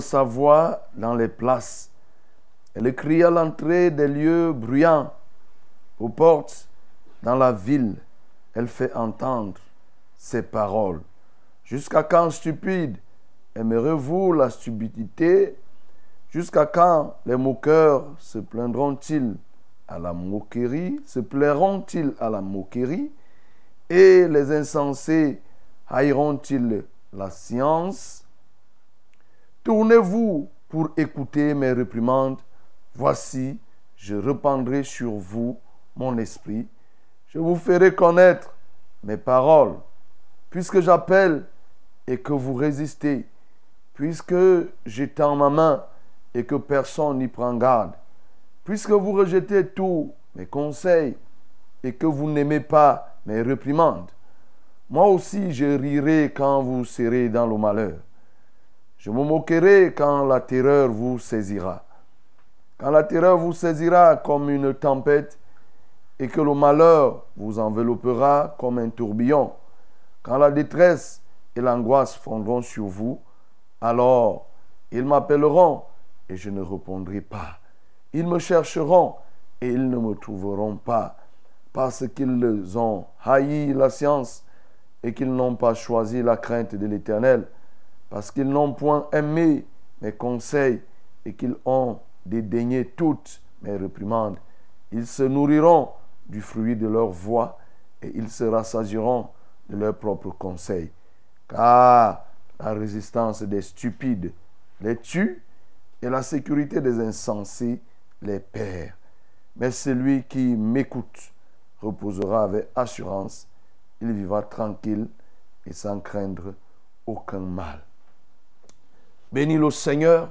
Sa voix dans les places. Elle crie à l'entrée des lieux bruyants, aux portes, dans la ville. Elle fait entendre ses paroles. Jusqu'à quand, stupide, aimerez-vous la stupidité? Jusqu'à quand les moqueurs se plaindront-ils à la moquerie? Se plairont-ils à la moquerie? Et les insensés haïront-ils la science? Tournez-vous pour écouter mes réprimandes. Voici, je répandrai sur vous mon esprit. Je vous ferai connaître mes paroles. Puisque j'appelle et que vous résistez, puisque j'étends ma main et que personne n'y prend garde, puisque vous rejetez tous mes conseils et que vous n'aimez pas mes réprimandes, moi aussi, je rirai quand vous serez dans le malheur. Je me moquerai quand la terreur vous saisira. Quand la terreur vous saisira comme une tempête et que le malheur vous enveloppera comme un tourbillon. Quand la détresse et l'angoisse fondront sur vous, alors ils m'appelleront et je ne répondrai pas. Ils me chercheront et ils ne me trouveront pas parce qu'ils ont haï la science et qu'ils n'ont pas choisi la crainte de l'Éternel, parce qu'ils n'ont point aimé mes conseils et qu'ils ont dédaigné toutes mes réprimandes. Ils se nourriront du fruit de leur voix et ils se rassasieront de leurs propres conseils. Car la résistance des stupides les tue et la sécurité des insensés les perd. Mais celui qui m'écoute reposera avec assurance il vivra tranquille et sans craindre aucun mal. Bénis le Seigneur,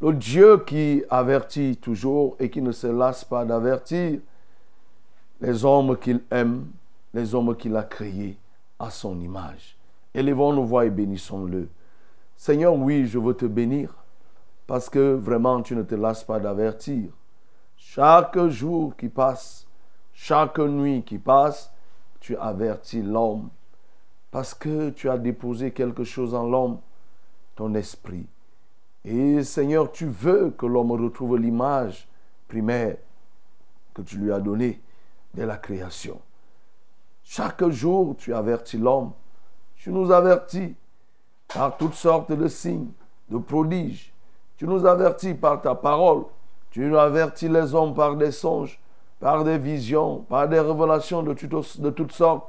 le Dieu qui avertit toujours et qui ne se lasse pas d'avertir les hommes qu'il aime, les hommes qu'il a créés à son image. Élevons nos voix et bénissons-le. Seigneur, oui, je veux te bénir parce que vraiment tu ne te lasses pas d'avertir. Chaque jour qui passe, chaque nuit qui passe, tu avertis l'homme parce que tu as déposé quelque chose en l'homme, ton esprit. Et Seigneur, tu veux que l'homme retrouve l'image primaire que tu lui as donnée dès la création. Chaque jour, tu avertis l'homme. Tu nous avertis par toutes sortes de signes, de prodiges. Tu nous avertis par ta parole. Tu nous avertis les hommes par des songes par des visions, par des révélations de, toutes sortes.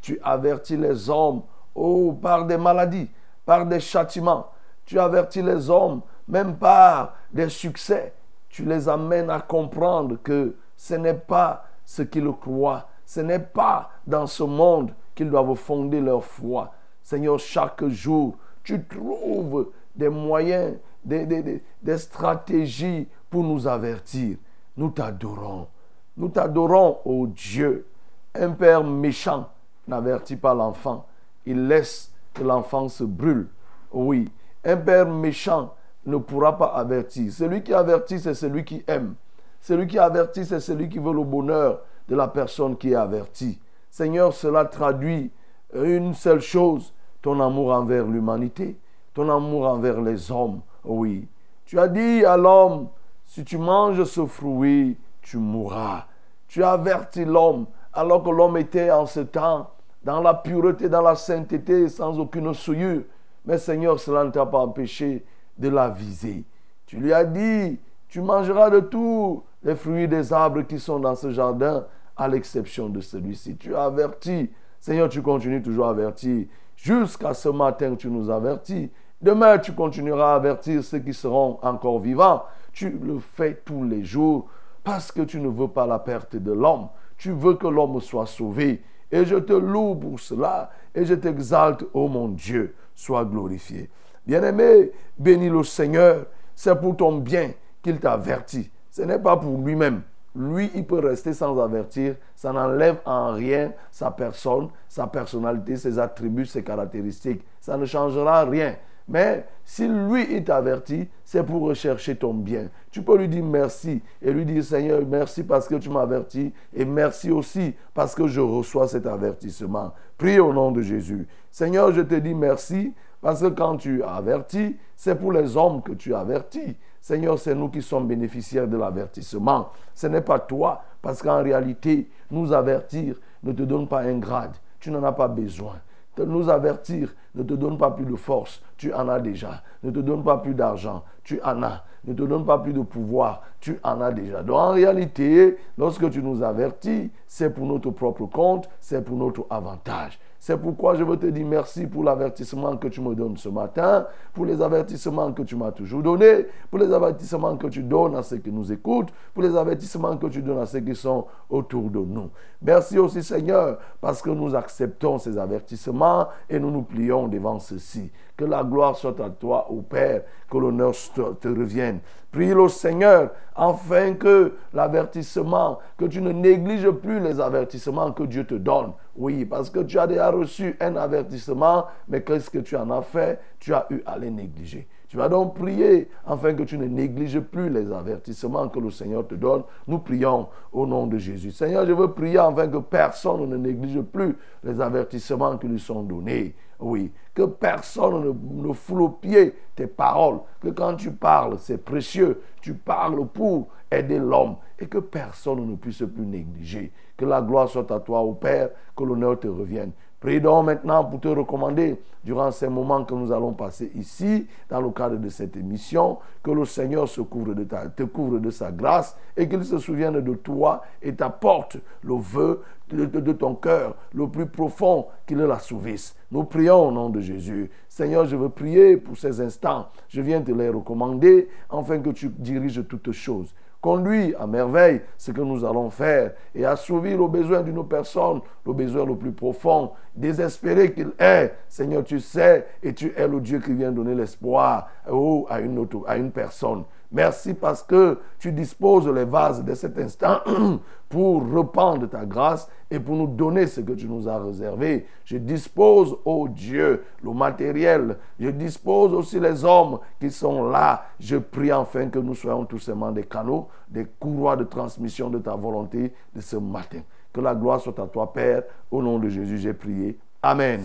Tu avertis les hommes, oh, par des maladies, par des châtiments. Tu avertis les hommes, même par des succès. Tu les amènes à comprendre que ce n'est pas ce qu'ils croient. Ce n'est pas dans ce monde qu'ils doivent fonder leur foi. Seigneur, chaque jour, tu trouves des moyens, des, des, stratégies pour nous avertir. Nous t'adorons. Nous t'adorons, ô Dieu. Un père méchant n'avertit pas l'enfant. Il laisse que l'enfant se brûle. Oui, un père méchant ne pourra pas avertir. Celui qui avertit, c'est celui qui aime. Celui qui avertit, c'est celui qui veut le bonheur de la personne qui est avertie. Seigneur, cela traduit une seule chose, ton amour envers l'humanité, ton amour envers les hommes. Oui. Tu as dit à l'homme, si tu manges ce fruit, tu mourras. Tu as averti l'homme alors que l'homme était en ce temps dans la pureté, dans la sainteté, sans aucune souillure. Mais Seigneur, cela ne t'a pas empêché de la viser. Tu lui as dit, tu mangeras de tous les fruits des arbres qui sont dans ce jardin, à l'exception de celui-ci. Tu as averti. Seigneur, tu continues toujours à avertir. Jusqu'à ce matin, tu nous avertis. Demain, tu continueras à avertir ceux qui seront encore vivants. Tu le fais tous les jours parce que tu ne veux pas la perte de l'homme. Tu veux que l'homme soit sauvé. Et je te loue pour cela et je t'exalte, ô mon Dieu, sois glorifié. Bien-aimé, bénis le Seigneur, c'est pour ton bien qu'il t'avertit. Ce n'est pas pour lui-même. Lui, il peut rester sans avertir. Ça n'enlève en rien sa personne, sa personnalité, ses attributs, ses caractéristiques. Ça ne changera rien. Mais si lui, il t'avertit, c'est pour rechercher ton bien. Tu peux lui dire merci et lui dire Seigneur, merci parce que tu m'avertis et merci aussi parce que je reçois cet avertissement. Prie au nom de Jésus. Seigneur, je te dis merci parce que quand tu avertis, c'est pour les hommes que tu avertis. Seigneur, c'est nous qui sommes bénéficiaires de l'avertissement. Ce n'est pas toi, parce qu'en réalité, nous avertir ne te donne pas un grade. Tu n'en as pas besoin. Nous avertir ne te donne pas plus de force, tu en as déjà. Ne te donne pas plus d'argent, tu en as. Ne te donne pas plus de pouvoir, tu en as déjà. Donc en réalité, lorsque tu nous avertis, c'est pour notre propre compte, c'est pour notre avantage. C'est pourquoi je veux te dire merci pour l'avertissement que tu me donnes ce matin, pour les avertissements que tu m'as toujours donnés, pour les avertissements que tu donnes à ceux qui nous écoutent, pour les avertissements que tu donnes à ceux qui sont autour de nous. Merci aussi Seigneur, parce que nous acceptons ces avertissements et nous nous plions devant ceux-ci. Que la gloire soit à toi, ô Père, que l'honneur te revienne. Prie le Seigneur afin que l'avertissement, que tu ne négliges plus les avertissements que Dieu te donne. Oui, parce que tu as déjà reçu un avertissement, mais qu'est-ce que tu en as fait? Tu as eu à les négliger. Tu vas donc prier afin que tu ne négliges plus les avertissements que le Seigneur te donne. Nous prions au nom de Jésus. Seigneur, je veux prier afin que personne ne néglige plus les avertissements qui lui sont donnés. Oui, que personne ne, ne foule au pied tes paroles. Que quand tu parles, c'est précieux. Tu parles pour aider l'homme et que personne ne puisse plus négliger. Que la gloire soit à toi, au Père, que l'honneur te revienne. Prie donc maintenant pour te recommander durant ces moments que nous allons passer ici, dans le cadre de cette émission, que le Seigneur te couvre de sa grâce et qu'il se souvienne de toi et t'apporte le vœu de, de ton cœur le plus profond, qu'il la sauvisse. Nous prions au nom de Jésus. Seigneur, je veux prier pour ces instants. Je viens te les recommander afin que tu diriges toutes choses. Conduis à merveille ce que nous allons faire et assouvir le besoin d'une personne, le besoin le plus profond, désespéré qu'il est. Seigneur, tu sais et tu es le Dieu qui vient donner l'espoir oh, à, une à une personne. Merci parce que tu disposes les vases de cet instant pour reprendre ta grâce et pour nous donner ce que tu nous as réservé. Je dispose, oh Dieu, le matériel. Je dispose aussi les hommes qui sont là. Je prie enfin que nous soyons tous simplement des canaux, des courroies de transmission de ta volonté de ce matin. Que la gloire soit à toi, Père. Au nom de Jésus, j'ai prié. Amen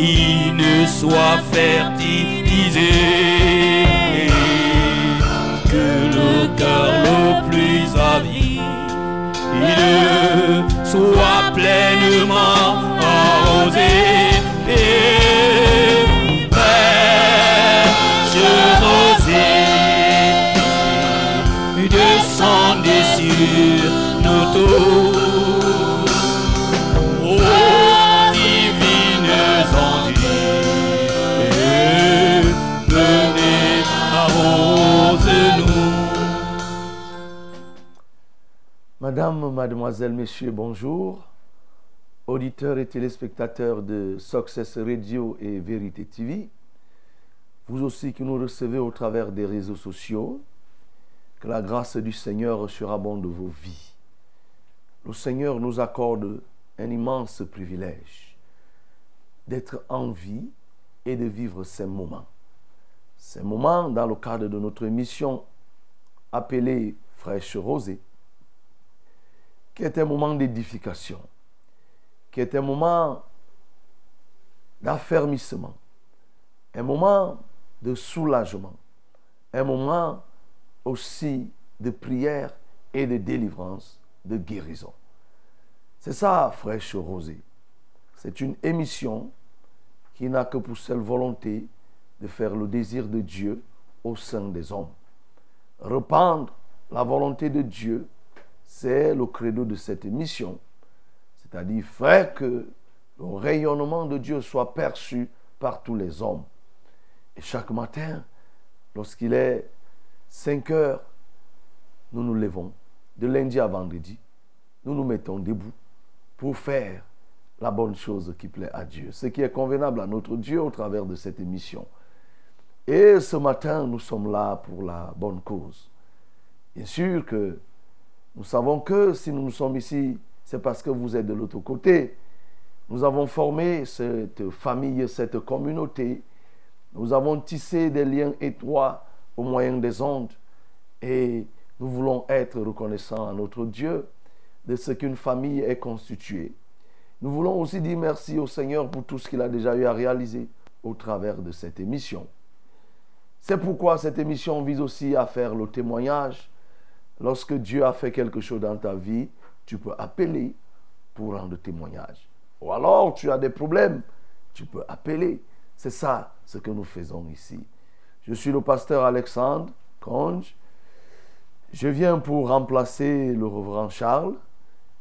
qui ne soit fertilisé. Que le cœur le plus avide soit pleinement arrosé. Et fraîche rosée descendez sur nos bientôt. Madame, mademoiselle, messieurs, bonjour. Auditeurs et téléspectateurs de Success Radio et Vérité TV. Vous aussi qui nous recevez au travers des réseaux sociaux. Que la grâce du Seigneur surabonde vos vies. Le Seigneur nous accorde un immense privilège d'être en vie et de vivre ces moments. Ces moments dans le cadre de notre mission appelée Fraîche Rosée, qui est un moment d'édification, qui est un moment d'affermissement, un moment de soulagement, un moment aussi de prière et de délivrance, de guérison. C'est ça, fraîche rosée. C'est une émission qui n'a que pour seule volonté de faire le désir de Dieu au sein des hommes. Rependre la volonté de Dieu, c'est le credo de cette émission. C'est-à-dire faire que le rayonnement de Dieu soit perçu par tous les hommes. Et chaque matin, lorsqu'il est 5 heures, nous nous levons. De lundi à vendredi, nous nous mettons debout pour faire la bonne chose qui plaît à Dieu, ce qui est convenable à notre Dieu au travers de cette émission. Et ce matin, nous sommes là pour la bonne cause. Bien sûr que nous savons que si nous sommes ici, c'est parce que vous êtes de l'autre côté. Nous avons formé cette famille, cette communauté. Nous avons tissé des liens étroits au moyen des ondes. Et nous voulons être reconnaissants à notre Dieu de ce qu'une famille est constituée. Nous voulons aussi dire merci au Seigneur pour tout ce qu'il a déjà eu à réaliser au travers de cette émission. C'est pourquoi cette émission vise aussi à faire le témoignage. Lorsque Dieu a fait quelque chose dans ta vie, tu peux appeler pour rendre témoignage. Ou alors tu as des problèmes, tu peux appeler. C'est ça ce que nous faisons ici. Je suis le pasteur Alexandre Conge. Je viens pour remplacer le reverend Charles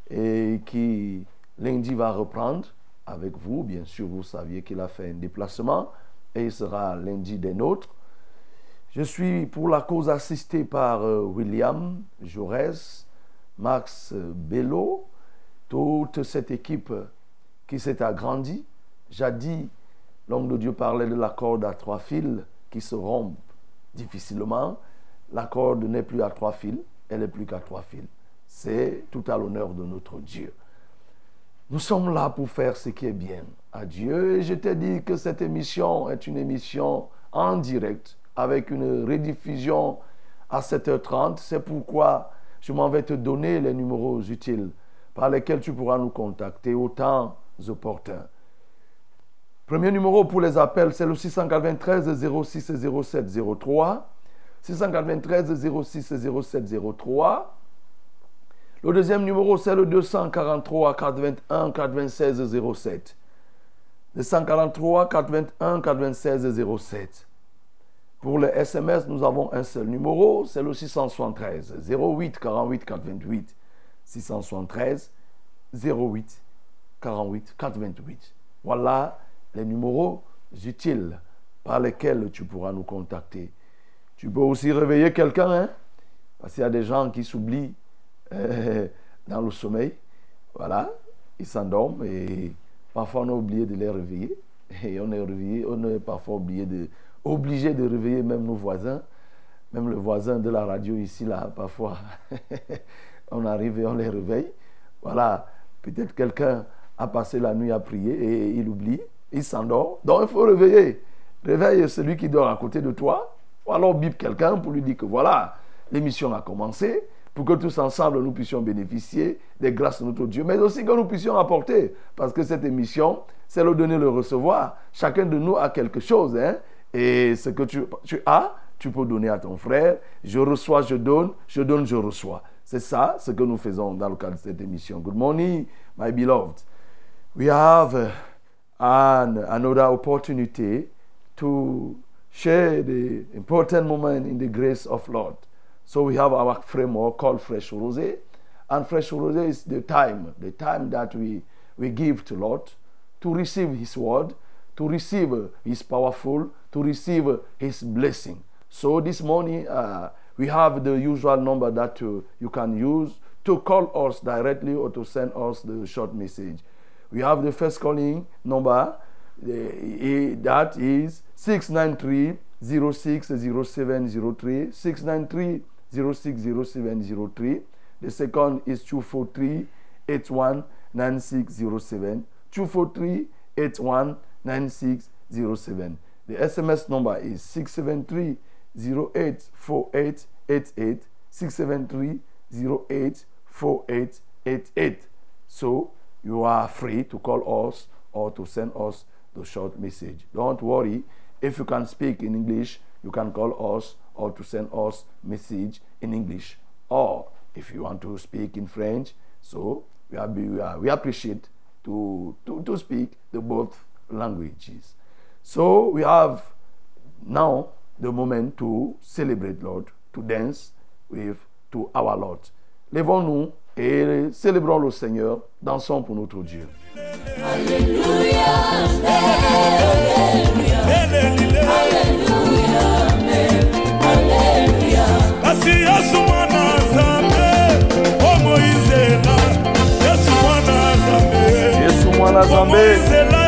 et qui lundi va reprendre avec vous. Bien sûr, vous saviez qu'il a fait un déplacement et il sera lundi des nôtres. Je suis pour la cause assistée par euh, William Jaurès, Max Bello, toute cette équipe qui s'est agrandie. Jadis, l'homme de Dieu parlait de la corde à trois fils qui se rompent difficilement. La corde n'est plus à trois fils, elle n'est plus qu'à trois fils. C'est tout à l'honneur de notre Dieu. Nous sommes là pour faire ce qui est bien à Dieu. Et je t'ai dit que cette émission est une émission en direct avec une rediffusion à 7h30. C'est pourquoi je m'en vais te donner les numéros utiles par lesquels tu pourras nous contacter au temps opportun. Premier numéro pour les appels, c'est le 693 06 07 03. 693 06 07 03. Le deuxième numéro, c'est le 243 421 426 07. 243 421 426 07. Pour le SMS, nous avons un seul numéro, c'est le 673 08 48 428. 673 08 48 428. Voilà les numéros utiles par lesquels tu pourras nous contacter. Tu peux aussi réveiller quelqu'un, hein? parce qu'il y a des gens qui s'oublient euh, dans le sommeil. Voilà, ils s'endorment et parfois on a oublié de les réveiller. Et on est réveillé, on est parfois oublié de, obligé de réveiller même nos voisins, même le voisin de la radio ici, là, parfois. on arrive et on les réveille. Voilà, peut-être quelqu'un a passé la nuit à prier et il oublie, il s'endort. Donc il faut réveiller. Réveille celui qui dort à côté de toi. Ou alors bip quelqu'un pour lui dire que voilà, l'émission a commencé pour que tous ensemble nous puissions bénéficier des grâces de notre Dieu, mais aussi que nous puissions apporter, parce que cette émission, c'est le donner, le recevoir. Chacun de nous a quelque chose, hein? Et ce que tu, as, tu peux donner à ton frère. Je reçois, je donne, je donne, je reçois. C'est ça ce que nous faisons dans le cadre de cette émission. Good morning, my beloved. We have uh, an, another opportunity to share the important moment in the grace of Lord. So we have our framework called Fresh Rosé. And Fresh Rose is the time, the time that we, we give to Lord to receive His word, to receive His powerful, to receive uh, His blessing. So this morning, uh, we have the usual number that uh, you can use to call us directly or to send us the short message. We have the first calling number eh, that is 693 060703 693 060703 the second is 243 819607 243 819607 the sms number is 673 084888 673 084888 so you are free to call us or to send us the short message. Don't worry. If you can speak in English, you can call us or to send us message in English. Or if you want to speak in French, so we, are, we, are, we appreciate to, to, to speak the both languages. So we have now the moment to celebrate Lord, to dance with to our Lord. Lèvons-nous et célébrons le Seigneur, dansons pour notre Dieu. yesu mwana nzambe Yesu mwana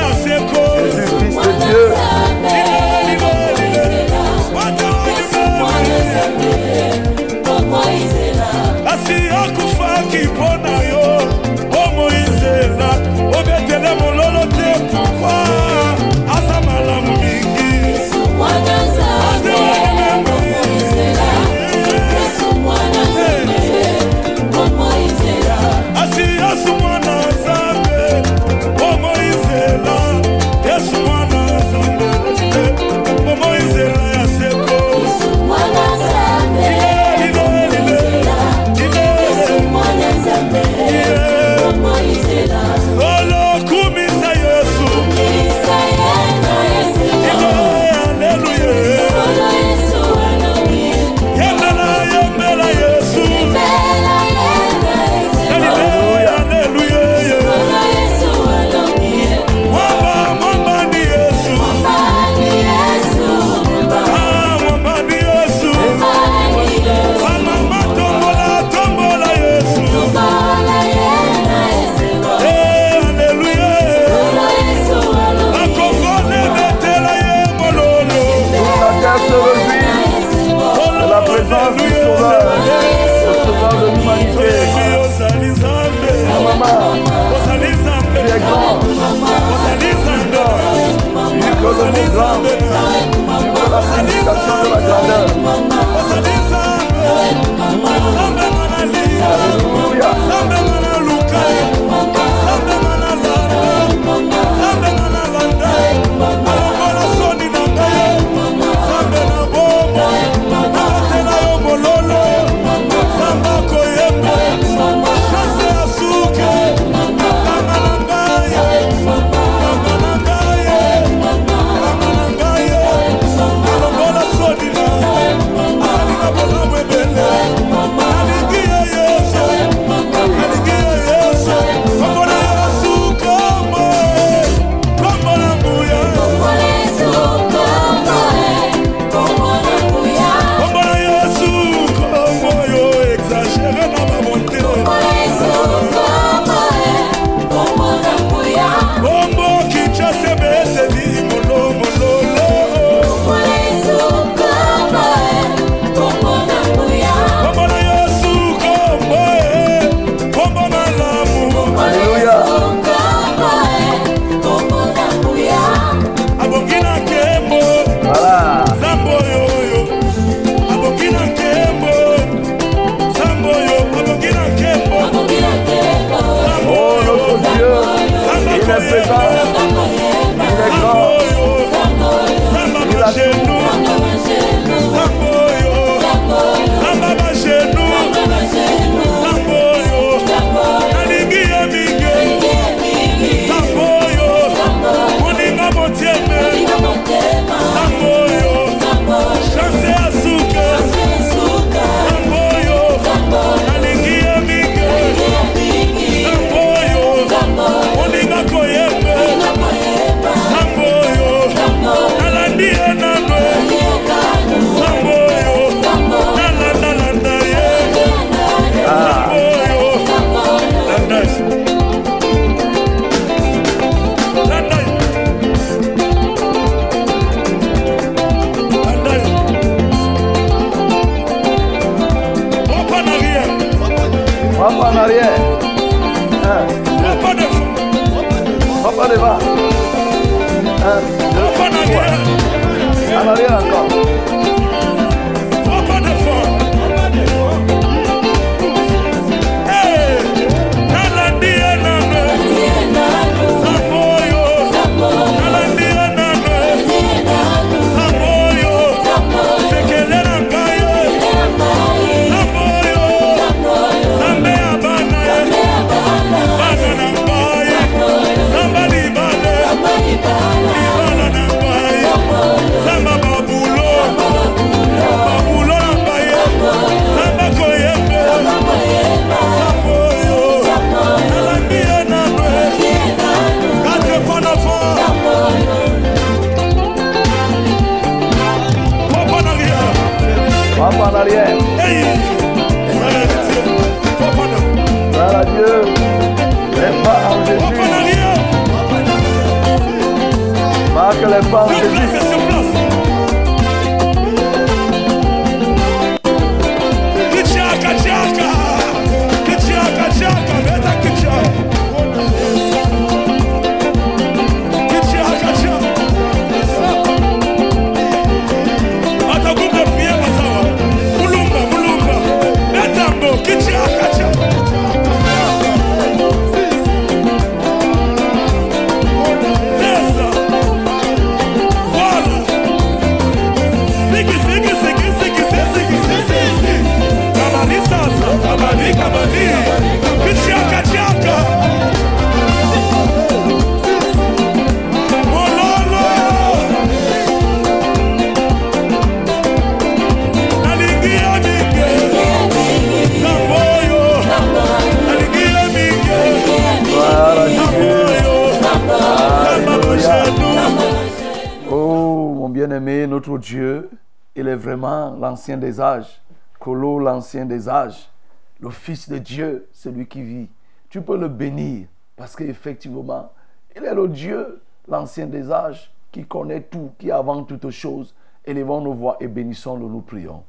l'ancien des âges. Colo, l'ancien des âges. Le Fils de Dieu, celui qui vit. Tu peux le bénir parce qu'effectivement, il est le Dieu, l'ancien des âges, qui connaît tout, qui avant toutes choses. Élevons nos voix et bénissons-le, nous prions.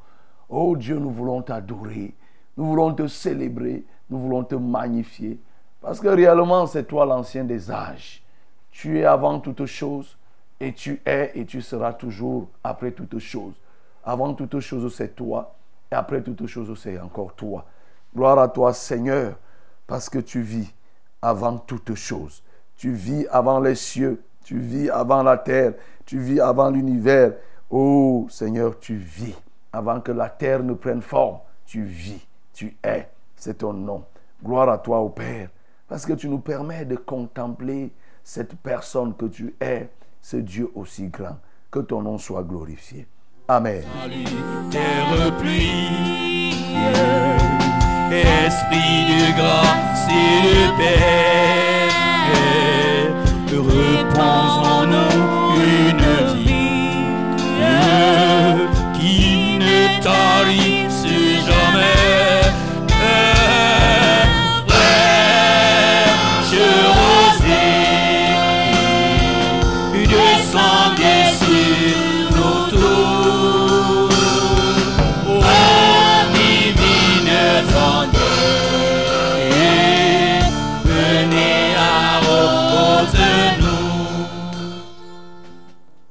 Oh Dieu, nous voulons t'adorer. Nous voulons te célébrer. Nous voulons te magnifier. Parce que réellement, c'est toi l'ancien des âges. Tu es avant toutes choses et tu es et tu seras toujours après toutes choses. Avant toutes choses, c'est toi et après toutes choses, c'est encore toi. Gloire à toi, Seigneur, parce que tu vis avant toutes choses. Tu vis avant les cieux, tu vis avant la terre, tu vis avant l'univers. Oh Seigneur, tu vis avant que la terre ne prenne forme. Tu vis, tu es, c'est ton nom. Gloire à toi, ô Père, parce que tu nous permets de contempler cette personne que tu es, ce Dieu aussi grand. Que ton nom soit glorifié. Amen. Esprit de grâce et de paix, repose en nous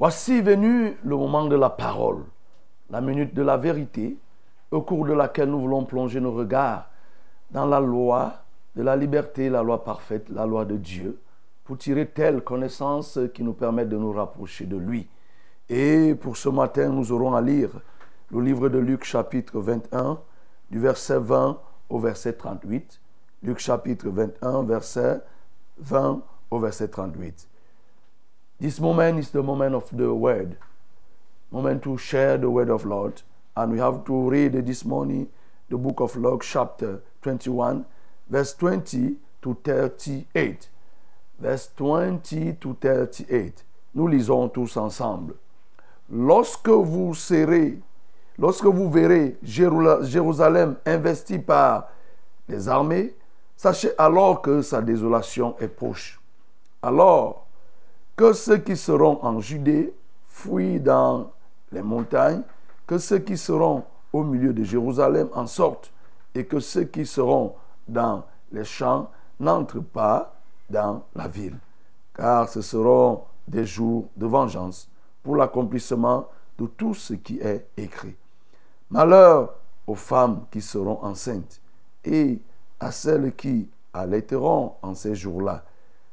Voici venu le moment de la parole, la minute de la vérité, au cours de laquelle nous voulons plonger nos regards dans la loi de la liberté, la loi parfaite, la loi de Dieu, pour tirer telle connaissance qui nous permette de nous rapprocher de lui. Et pour ce matin, nous aurons à lire le livre de Luc chapitre 21, du verset 20 au verset 38. Luc chapitre 21, verset 20 au verset 38. This moment is the moment of the word, moment to share the word of Lord. And we have to read this morning the book of Luke, chapter 21, verse 20 to 38. Verse 20 to 38. Nous lisons tous ensemble. Lorsque vous serez, lorsque vous verrez Jéru- Jérusalem investie par les armées, sachez alors que sa désolation est proche. Alors que ceux qui seront en Judée fuient dans les montagnes, que ceux qui seront au milieu de Jérusalem en sortent, et que ceux qui seront dans les champs n'entre pas dans la ville, car ce seront des jours de vengeance pour l'accomplissement de tout ce qui est écrit. Malheur aux femmes qui seront enceintes et à celles qui allaiteront en ces jours-là,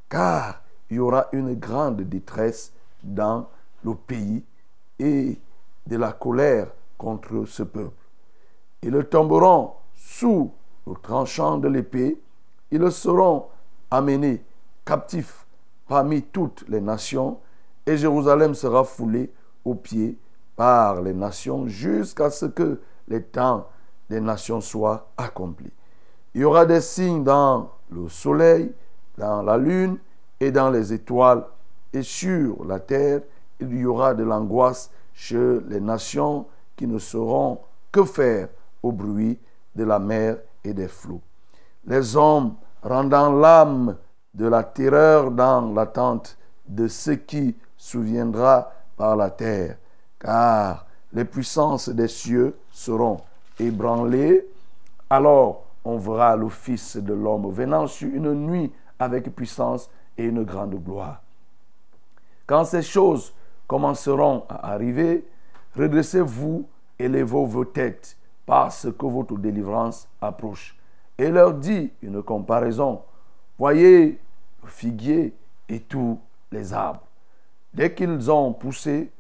car il y aura une grande détresse dans le pays et de la colère contre ce peuple. Ils tomberont sous le tranchant de l'épée, ils seront amenés captifs parmi toutes les nations, et Jérusalem sera foulée aux pieds par les nations jusqu'à ce que les temps des nations soient accomplis. Il y aura des signes dans le soleil, dans la lune et dans les étoiles, et sur la terre, il y aura de l'angoisse chez les nations qui ne sauront que faire au bruit de la mer et des flots. Les hommes rendant l'âme de la terreur dans l'attente de ce qui souviendra par la terre, car les puissances des cieux seront ébranlées. Alors on verra le Fils de l'homme venant sur une nuit avec puissance et une grande gloire. Quand ces choses commenceront à arriver, redressez-vous et levez vos têtes, parce que votre délivrance approche. Et leur dit une comparaison. Voyez le figuier et tous les arbres. Dès qu'ils ont poussé,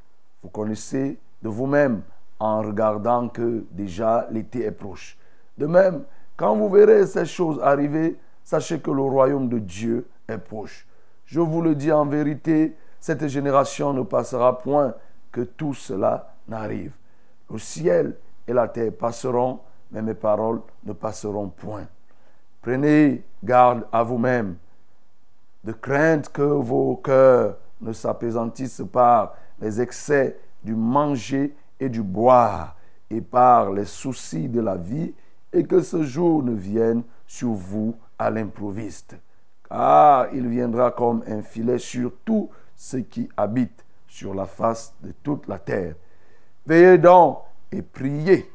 vous connaissez de vous-même en regardant que déjà l'été est proche. De même, quand vous verrez ces choses arriver, sachez que le royaume de Dieu est proche. Je vous le dis en vérité, cette génération ne passera point que tout cela n'arrive. Le ciel et la terre passeront, mais mes paroles ne passeront point. Prenez garde à vous-même, de crainte que vos cœurs ne s'apaisantissent par les excès du manger et du boire, et par les soucis de la vie, et que ce jour ne vienne sur vous à l'improviste. Car il viendra comme un filet sur tout ceux qui habitent sur la face de toute la terre. Veillez donc et priez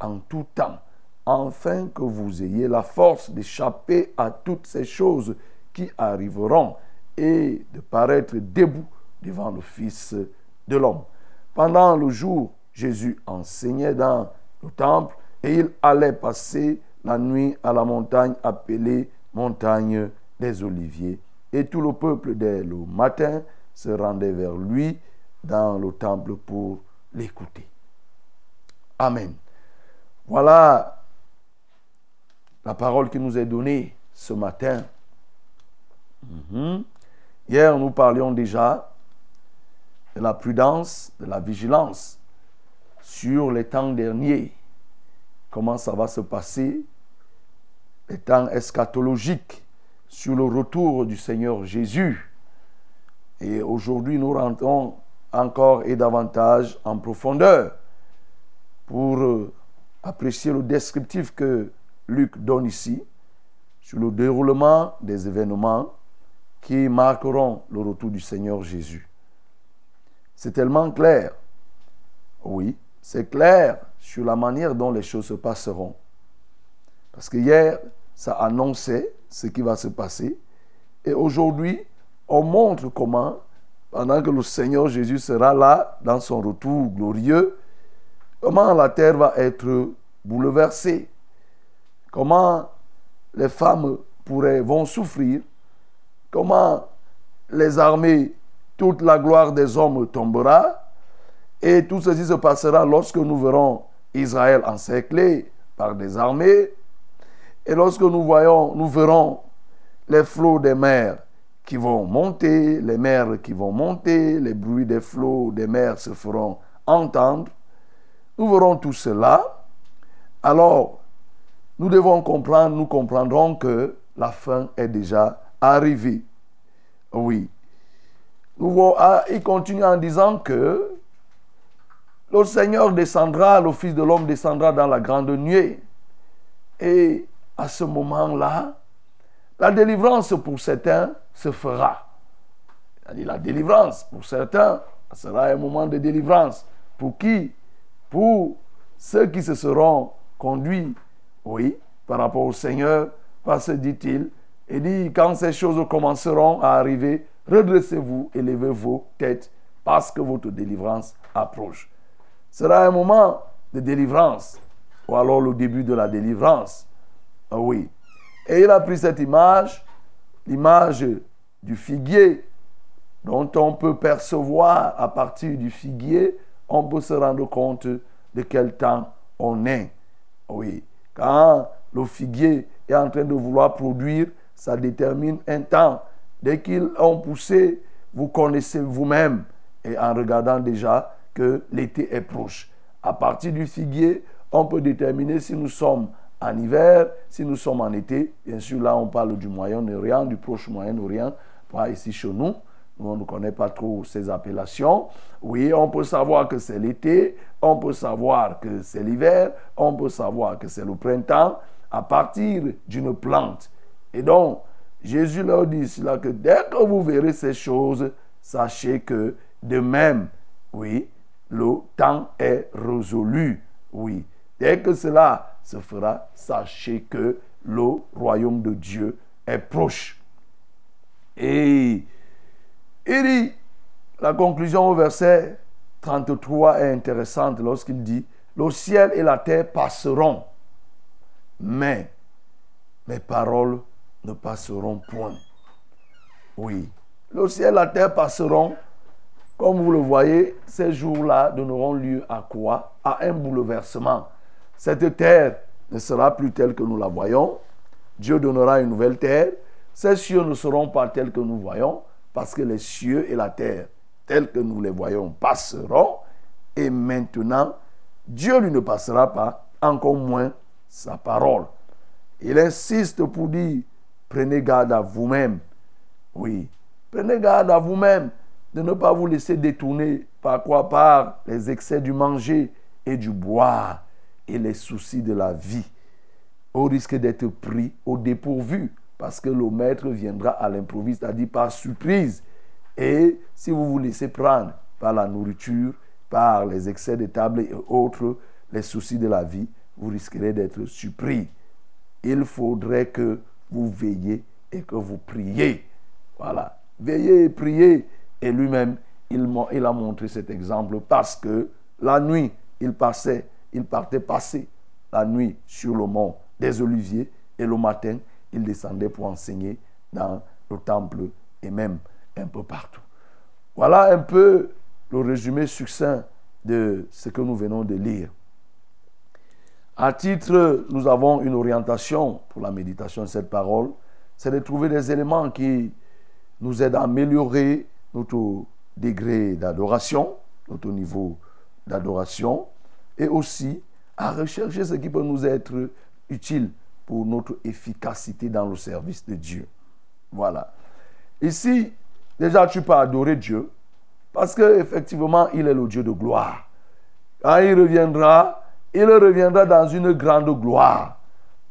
en tout temps, afin que vous ayez la force d'échapper à toutes ces choses qui arriveront et de paraître debout devant le Fils de l'homme. Pendant le jour, Jésus enseignait dans le temple et il allait passer la nuit à la montagne appelée montagne des Oliviers. Et tout le peuple, dès le matin, se rendait vers lui dans le temple pour l'écouter. Amen. Voilà la parole qui nous est donnée ce matin. Mhm. Hier, nous parlions déjà de la prudence, de la vigilance sur les temps derniers. Comment ça va se passer, les temps eschatologiques, sur le retour du Seigneur Jésus. Et aujourd'hui, nous rentrons encore et davantage en profondeur pour euh, apprécier le descriptif que Luc donne ici sur le déroulement des événements qui marqueront le retour du Seigneur Jésus. C'est tellement clair. Oui, c'est clair sur la manière dont les choses se passeront. Parce que hier, ça annonçait ce qui va se passer. Et aujourd'hui, on montre comment, pendant que le Seigneur Jésus sera là, dans son retour glorieux, comment la terre va être bouleversée, comment les femmes pourraient, vont souffrir, comment les armées, toute la gloire des hommes tombera, et tout ceci se passera lorsque nous verrons Israël encerclé par des armées, et lorsque nous voyons, nous verrons les flots des mers qui vont monter, les mers qui vont monter, les bruits des flots des mers se feront entendre. Nous verrons tout cela. Alors, nous devons comprendre, nous comprendrons que la fin est déjà arrivée. Oui. Ah, il continue en disant que le Seigneur descendra, le Fils de l'homme descendra dans la grande nuée. Et à ce moment-là, la délivrance pour certains se fera. La délivrance pour certains sera un moment de délivrance. Pour qui? Pour ceux qui se seront conduits, oui, par rapport au Seigneur, parce, dit-il, Et dit, quand ces choses commenceront à arriver, redressez-vous, élevez vos têtes, parce que votre délivrance approche. Ce sera un moment de délivrance, ou alors le début de la délivrance. Ah oui. Et il a pris cette image, l'image du figuier, dont on peut percevoir à partir du figuier, on peut se rendre compte de quel temps on est. Oui. Quand le figuier est en train de vouloir produire, ça détermine un temps. Dès qu'ils ont poussé, vous connaissez vous-même, et en regardant déjà que l'été est proche. À partir du figuier, on peut déterminer si nous sommes en hiver, si nous sommes en été. Bien sûr, là, on parle du Moyen-Orient, du proche Moyen-Orient, pas ici chez nous. Nous, on ne connaît pas trop ces appellations. Oui, on peut savoir que c'est l'été, on peut savoir que c'est l'hiver, on peut savoir que c'est le printemps à partir d'une plante. Et donc, Jésus leur dit cela que dès que vous verrez ces choses, sachez que de même, oui, le temps est résolu. Oui, dès que cela se fera, sachez que le royaume de Dieu est proche. Et il dit, la conclusion au verset 33 est intéressante lorsqu'il dit, le ciel et la terre passeront, mais mes paroles ne passeront point. Oui, le ciel et la terre passeront. Comme vous le voyez, ces jours-là donneront lieu à quoi? À un bouleversement. Cette terre ne sera plus telle que nous la voyons. Dieu donnera une nouvelle terre. Ces cieux ne seront pas tels que nous voyons, parce que les cieux et la terre, tels que nous les voyons, passeront. Et maintenant, Dieu lui ne passera pas, encore moins sa parole. Il insiste pour dire, prenez garde à vous-même. Oui, prenez garde à vous-même de ne pas vous laisser détourner par quoi? Par les excès du manger et du boire et les soucis de la vie, au risque d'être pris au dépourvu, parce que le maître viendra à l'improviste, c'est-à-dire par surprise. Et si vous vous laissez prendre par la nourriture, par les excès de table et autres, les soucis de la vie, vous risquerez d'être surpris. Il faudrait que vous veillez et que vous priez. Voilà. Veillez et priez. Et lui-même, il, il a montré cet exemple parce que la nuit, il passait il partait passer la nuit sur le mont des Oliviers et le matin, il descendait pour enseigner dans le temple et même un peu partout. Voilà un peu le résumé succinct de ce que nous venons de lire. À titre, nous avons une orientation pour la méditation de cette parole, c'est de trouver des éléments qui nous aident à améliorer notre degré d'adoration, notre niveau d'adoration, et aussi à rechercher ce qui peut nous être utile pour notre efficacité dans le service de Dieu. Voilà. Ici, déjà, tu peux adorer Dieu parce qu'effectivement, il est le Dieu de gloire. Quand il reviendra, il reviendra dans une grande gloire,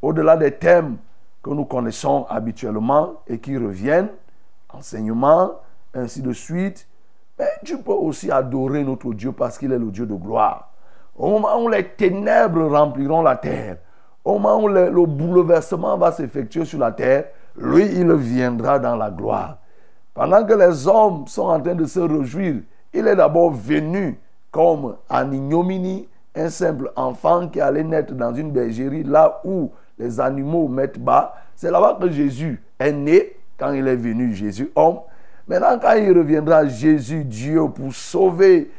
au-delà des thèmes que nous connaissons habituellement et qui reviennent, enseignement, ainsi de suite. Mais tu peux aussi adorer notre Dieu parce qu'il est le Dieu de gloire. Au moment où les ténèbres rempliront la terre, au moment où le, bouleversement va s'effectuer sur la terre, lui, il viendra dans la gloire. Pendant que les hommes sont en train de se réjouir, il est d'abord venu comme en ignominie, un simple enfant qui allait naître dans une bergerie là où les animaux mettent bas. C'est là-bas que Jésus est né quand il est venu, Jésus homme. Maintenant, quand il reviendra, Jésus Dieu, pour sauver,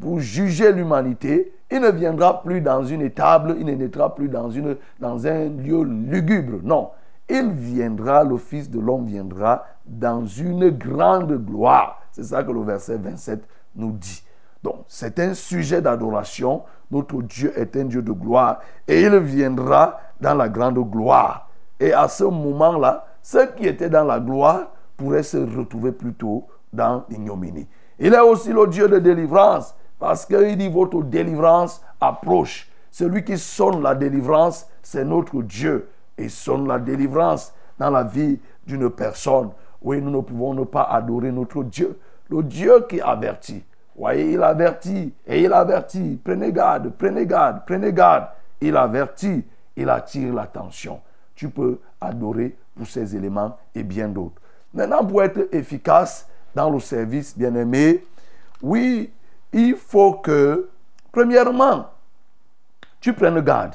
pour juger l'humanité, il ne viendra plus dans une étable, il ne naîtra plus dans, un lieu lugubre. Non, il viendra, le Fils de l'homme viendra dans une grande gloire. C'est ça que le verset 27 nous dit. Donc, c'est un sujet d'adoration. Notre Dieu est un Dieu de gloire et il viendra dans la grande gloire. Et à ce moment-là, ceux qui étaient dans la gloire pourraient se retrouver plutôt dans l'ignominie. Il est aussi le Dieu de délivrance. Parce qu'il dit votre délivrance approche. Celui qui sonne la délivrance, c'est notre Dieu. Et sonne la délivrance dans la vie d'une personne. Oui, nous ne pouvons ne pas adorer notre Dieu. Le Dieu qui avertit. Voyez, il avertit et il avertit. Prenez garde, prenez garde, prenez garde. Il avertit, il attire l'attention. Tu peux adorer pour ces éléments et bien d'autres. Maintenant, pour être efficace dans le service, bien aimé, oui, il faut que, premièrement, tu prennes garde.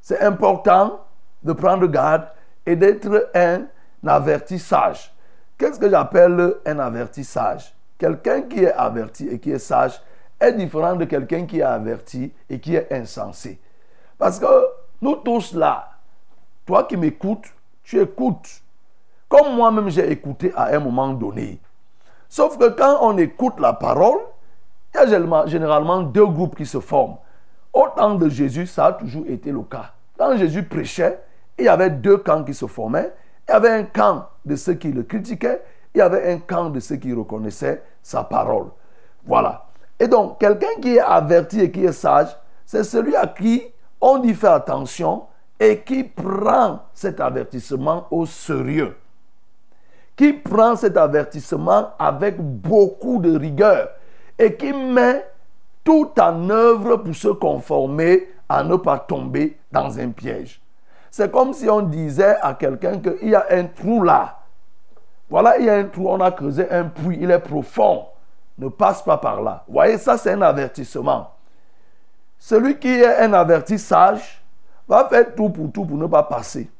C'est important de prendre garde et d'être un avertissage. Qu'est-ce que j'appelle un avertissage? Quelqu'un qui est averti et qui est sage est différent de quelqu'un qui est averti et qui est insensé. Parce que nous tous là, toi qui m'écoutes, tu écoutes. Comme moi-même j'ai écouté à un moment donné. Sauf que quand on écoute la parole, il y a généralement deux groupes qui se forment. Au temps de Jésus, ça a toujours été le cas. Quand Jésus prêchait, il y avait deux camps qui se formaient. Il y avait un camp de ceux qui le critiquaient, il y avait un camp de ceux qui reconnaissaient sa parole. Voilà. Et donc, quelqu'un qui est averti et qui est sage, c'est celui à qui on y fait attention et qui prend cet avertissement au sérieux. Qui prend cet avertissement avec beaucoup de rigueur et qui met tout en œuvre pour se conformer à ne pas tomber dans un piège. C'est comme si on disait à quelqu'un qu'il y a un trou là. Voilà, il y a un trou, on a creusé un puits, il est profond. Ne passe pas par là. Vous voyez, ça c'est un avertissement. Celui qui est un averti sage va faire tout pour tout pour ne pas passer.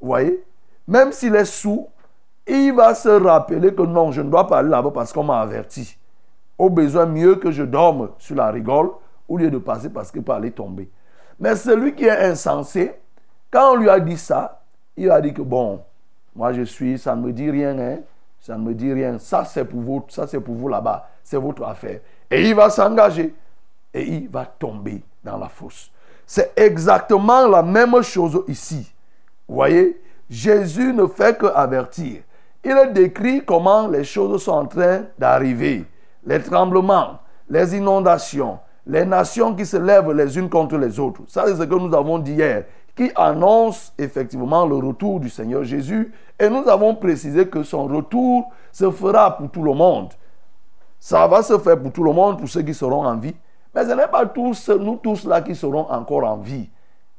Vous voyez? Même s'il est sous, il va se rappeler que non, je ne dois pas aller là-bas parce qu'on m'a averti. Au besoin, mieux que je dorme sur la rigole au lieu de passer parce que peut aller tomber. Mais celui qui est insensé, quand on lui a dit ça, il a dit que bon, moi je suis, ça ne me dit rien, hein, ça ne me dit rien. Ça c'est pour vous, ça c'est pour vous là-bas, c'est votre affaire. Et il va s'engager et il va tomber dans la fosse. C'est exactement la même chose ici. Vous voyez, Jésus ne fait que avertir. Il décrit comment les choses sont en train d'arriver. Les tremblements, les inondations, les nations qui se lèvent les unes contre les autres. Ça, c'est ce que nous avons dit hier, qui annonce effectivement le retour du Seigneur Jésus. Et nous avons précisé que son retour se fera pour tout le monde. Ça va se faire pour tout le monde, pour ceux qui seront en vie. Mais ce n'est pas tous, nous tous là qui serons encore en vie.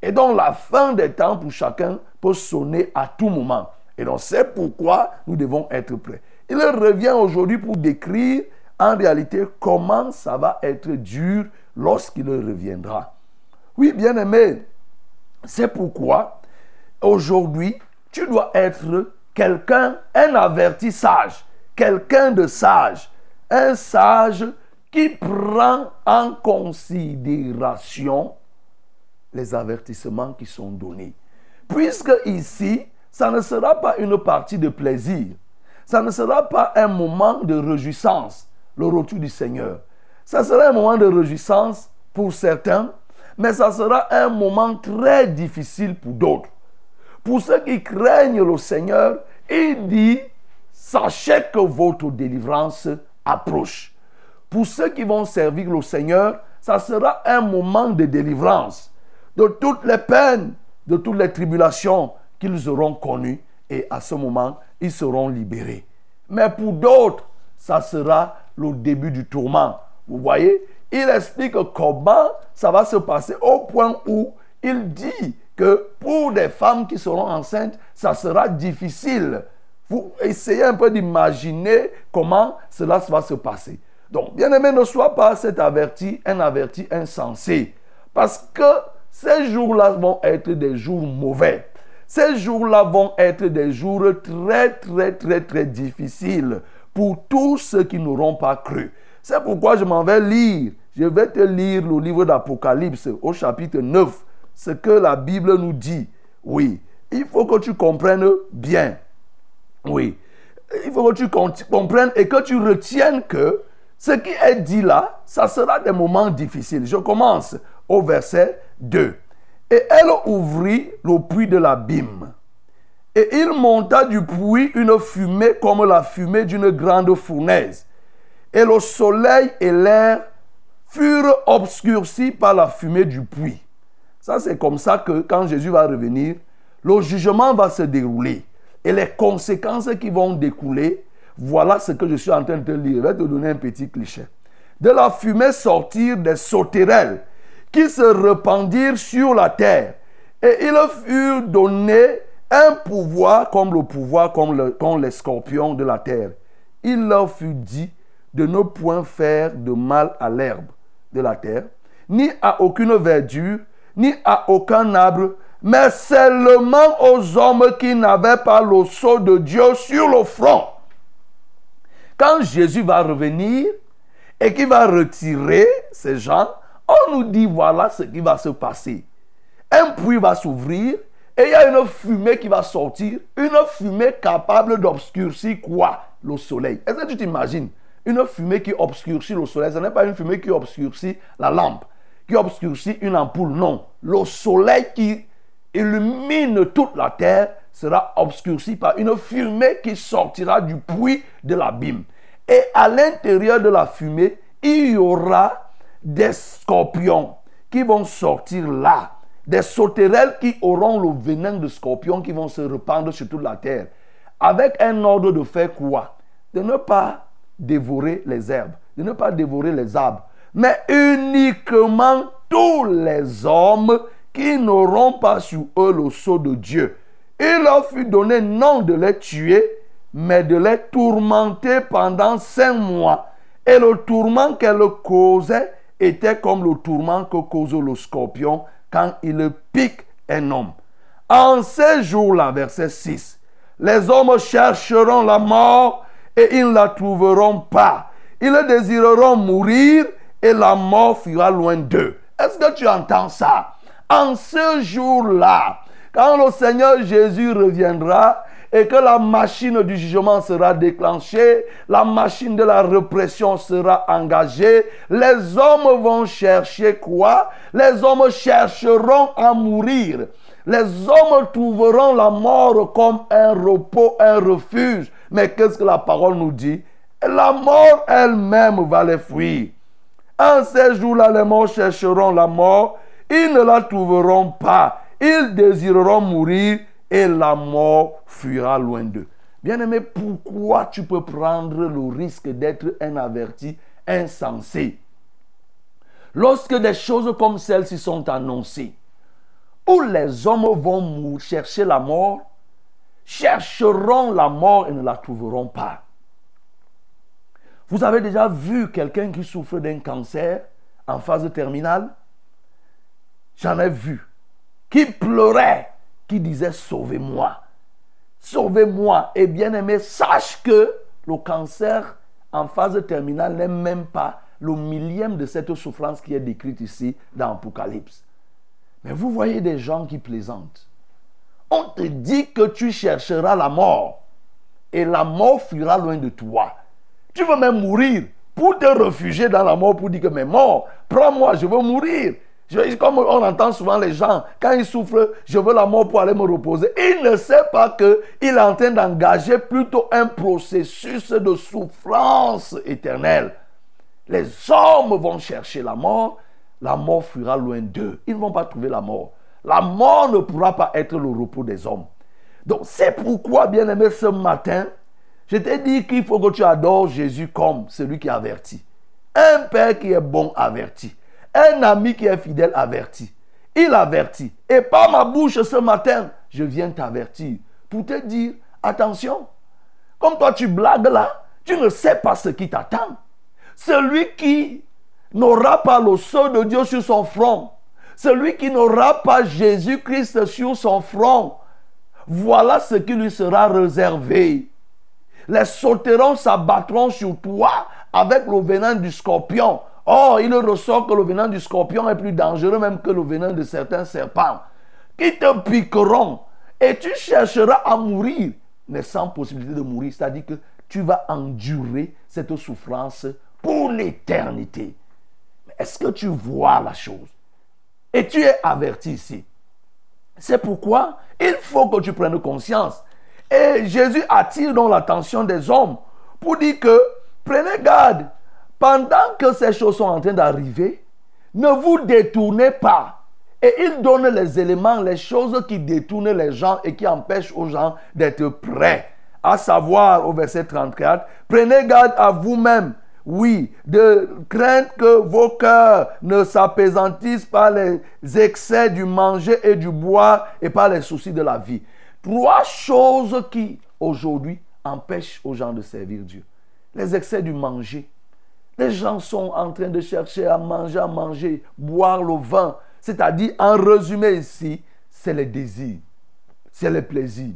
Et donc la fin des temps pour chacun peut sonner à tout moment. Et donc c'est pourquoi nous devons être prêts. Il revient aujourd'hui pour décrire en réalité comment ça va être dur lorsqu'il reviendra? Oui, bien aimé, c'est pourquoi aujourd'hui, tu dois être quelqu'un, un averti sage, quelqu'un de sage, un sage qui prend en considération les avertissements qui sont donnés. Puisque ici, ça ne sera pas une partie de plaisir, ça ne sera pas un moment de réjouissance, le retour du Seigneur. Ça sera un moment de réjouissance pour certains, mais ça sera un moment très difficile pour d'autres. Pour ceux qui craignent le Seigneur, il dit, sachez que votre délivrance approche. Pour ceux qui vont servir le Seigneur, ça sera un moment de délivrance de toutes les peines, de toutes les tribulations qu'ils auront connues. Et à ce moment, ils seront libérés. Mais pour d'autres, ça sera le début du tourment. Vous voyez, il explique comment ça va se passer au point où il dit que pour des femmes qui seront enceintes, ça sera difficile. Vous essayez un peu d'imaginer comment cela va se passer. Donc, bien aimé, ne sois pas cet averti, un averti insensé. Parce que ces jours-là vont être des jours mauvais. Ces jours-là vont être des jours très, très, très, très difficiles pour tous ceux qui n'auront pas cru. C'est pourquoi je m'en vais lire. Je vais te lire le livre d'Apocalypse au chapitre 9. Ce que la Bible nous dit. Oui. Il faut que tu comprennes bien. Oui. Il faut que tu comprennes et que tu retiennes que ce qui est dit là, ça sera des moments difficiles. Je commence au verset 2. Et elle ouvrit le puits de l'abîme. Et il monta du puits une fumée comme la fumée d'une grande fournaise. Et le soleil et l'air furent obscurcis par la fumée du puits. Ça, c'est comme ça que quand Jésus va revenir, le jugement va se dérouler. Et les conséquences qui vont découler voilà ce que je suis en train de te lire. Je vais te donner un petit cliché. De la fumée sortir des sauterelles qui se répandirent sur la terre. Et il fut donné un pouvoir comme le pouvoir comme les scorpions de la terre. Il leur fut dit de ne point faire de mal à l'herbe de la terre, ni à aucune verdure, ni à aucun arbre, mais seulement aux hommes qui n'avaient pas le sceau de Dieu sur le front. Quand Jésus va revenir et qu'il va retirer ces gens, on nous dit voilà ce qui va se passer. Un puits va s'ouvrir et il y a une fumée qui va sortir, une fumée capable d'obscurcir quoi? Le soleil. Est-ce que tu t'imagines? Une fumée qui obscurcit le soleil, ce n'est pas une fumée qui obscurcit la lampe, qui obscurcit une ampoule, non. Le soleil qui illumine toute la terre sera obscurci par une fumée qui sortira du puits de l'abîme. Et à l'intérieur de la fumée, il y aura des scorpions qui vont sortir là. Des sauterelles qui auront le venin de scorpion qui vont se répandre sur toute la terre. Avec un ordre de faire quoi? De ne pas dévorer les herbes, de ne pas dévorer les arbres, mais uniquement tous les hommes qui n'auront pas sur eux le sceau de Dieu. Il leur fut donné non de les tuer, mais de les tourmenter pendant cinq mois. Et le tourment qu'elle causait était comme le tourment que cause le scorpion quand il pique un homme. En ces jours-là, verset 6, les hommes chercheront la mort et ils ne la trouveront pas. Ils désireront mourir et la mort fuira loin d'eux. Est-ce que tu entends ça? En ce jour-là, quand le Seigneur Jésus reviendra et que la machine du jugement sera déclenchée, la machine de la répression sera engagée, les hommes vont chercher quoi? Les hommes chercheront à mourir. Les hommes trouveront la mort comme un repos, un refuge. Mais qu'est-ce que la parole nous dit? La mort elle-même va les fuir. En ces jours-là, les morts chercheront la mort, ils ne la trouveront pas. Ils désireront mourir et la mort fuira loin d'eux. Bien-aimé, pourquoi tu peux prendre le risque d'être un averti insensé Lorsque des choses comme celles-ci sont annoncées, où les hommes vont chercher la mort, chercheront la mort et ne la trouveront pas. Vous avez déjà vu quelqu'un qui souffre d'un cancer en phase terminale? J'en ai vu. Qui pleurait, qui disait Sauvez-moi. Sauvez-moi. Et bien aimé, sache que le cancer en phase terminale n'est même pas le millième de cette souffrance qui est décrite ici dans Apocalypse. Mais vous voyez des gens qui plaisantent. On te dit que tu chercheras la mort et la mort fuira loin de toi. Tu veux même mourir pour te réfugier dans la mort pour dire que mais mort, prends-moi, je veux mourir. Je- comme on entend souvent les gens, quand ils souffrent, je veux la mort pour aller me reposer. Il ne sait pas qu'il est en train d'engager plutôt un processus de souffrance éternelle. Les hommes vont chercher la mort, la mort fuira loin d'eux. Ils ne vont pas trouver la mort. La mort ne pourra pas être le repos des hommes. Donc c'est pourquoi, bien aimé, ce matin, je t'ai dit qu'il faut que tu adores Jésus comme celui qui avertit. Un père qui est bon avertit. Un ami qui est fidèle avertit. Il avertit. Et par ma bouche ce matin, je viens t'avertir pour te dire, attention, comme toi tu blagues là, tu ne sais pas ce qui t'attend. Celui qui n'aura pas le sceau de Dieu sur son front, celui qui n'aura pas Jésus-Christ sur son front, voilà ce qui lui sera réservé. Les sauterons s'abattront sur toi avec le venin du scorpion. Or, il ressort que le venin du scorpion est plus dangereux même que le venin de certains serpents qui te piqueront et tu chercheras à mourir, mais sans possibilité de mourir. C'est-à-dire que tu vas endurer cette souffrance pour l'éternité. Est-ce que tu vois la chose? Et tu es averti ici. C'est pourquoi il faut que tu prennes conscience. Et Jésus attire donc l'attention des hommes pour dire que prenez garde. Pendant que ces choses sont en train d'arriver, ne vous détournez pas. Et il donne les éléments, les choses qui détournent les gens et qui empêchent aux gens d'être prêts. À savoir, au verset 34, prenez garde à vous-même. Oui, de crainte que vos cœurs ne s'apaisantissent par les excès du manger et du boire et par les soucis de la vie. Trois choses qui, aujourd'hui, empêchent aux gens de servir Dieu. Les excès du manger. Les gens sont en train de chercher à manger, à manger, boire le vin. C'est-à-dire, en résumé ici, c'est les désirs, c'est les plaisirs.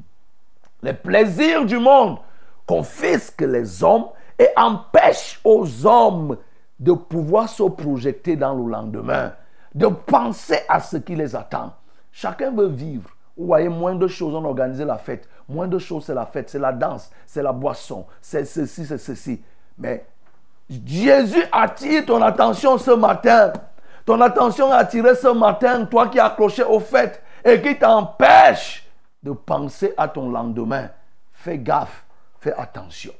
Les plaisirs du monde confisquent les hommes et empêchent aux hommes de pouvoir se projeter dans le lendemain, de penser à ce qui les attend. Chacun veut vivre. Vous voyez, moins de choses, on organise la fête. Moins de choses, c'est la fête, c'est la danse, c'est la boisson, c'est ceci, c'est ceci. Mais Jésus attire ton attention ce matin. Ton attention est attirée ce matin, toi qui es accroché au fait et qui t'empêche de penser à ton lendemain. Fais gaffe, fais attention.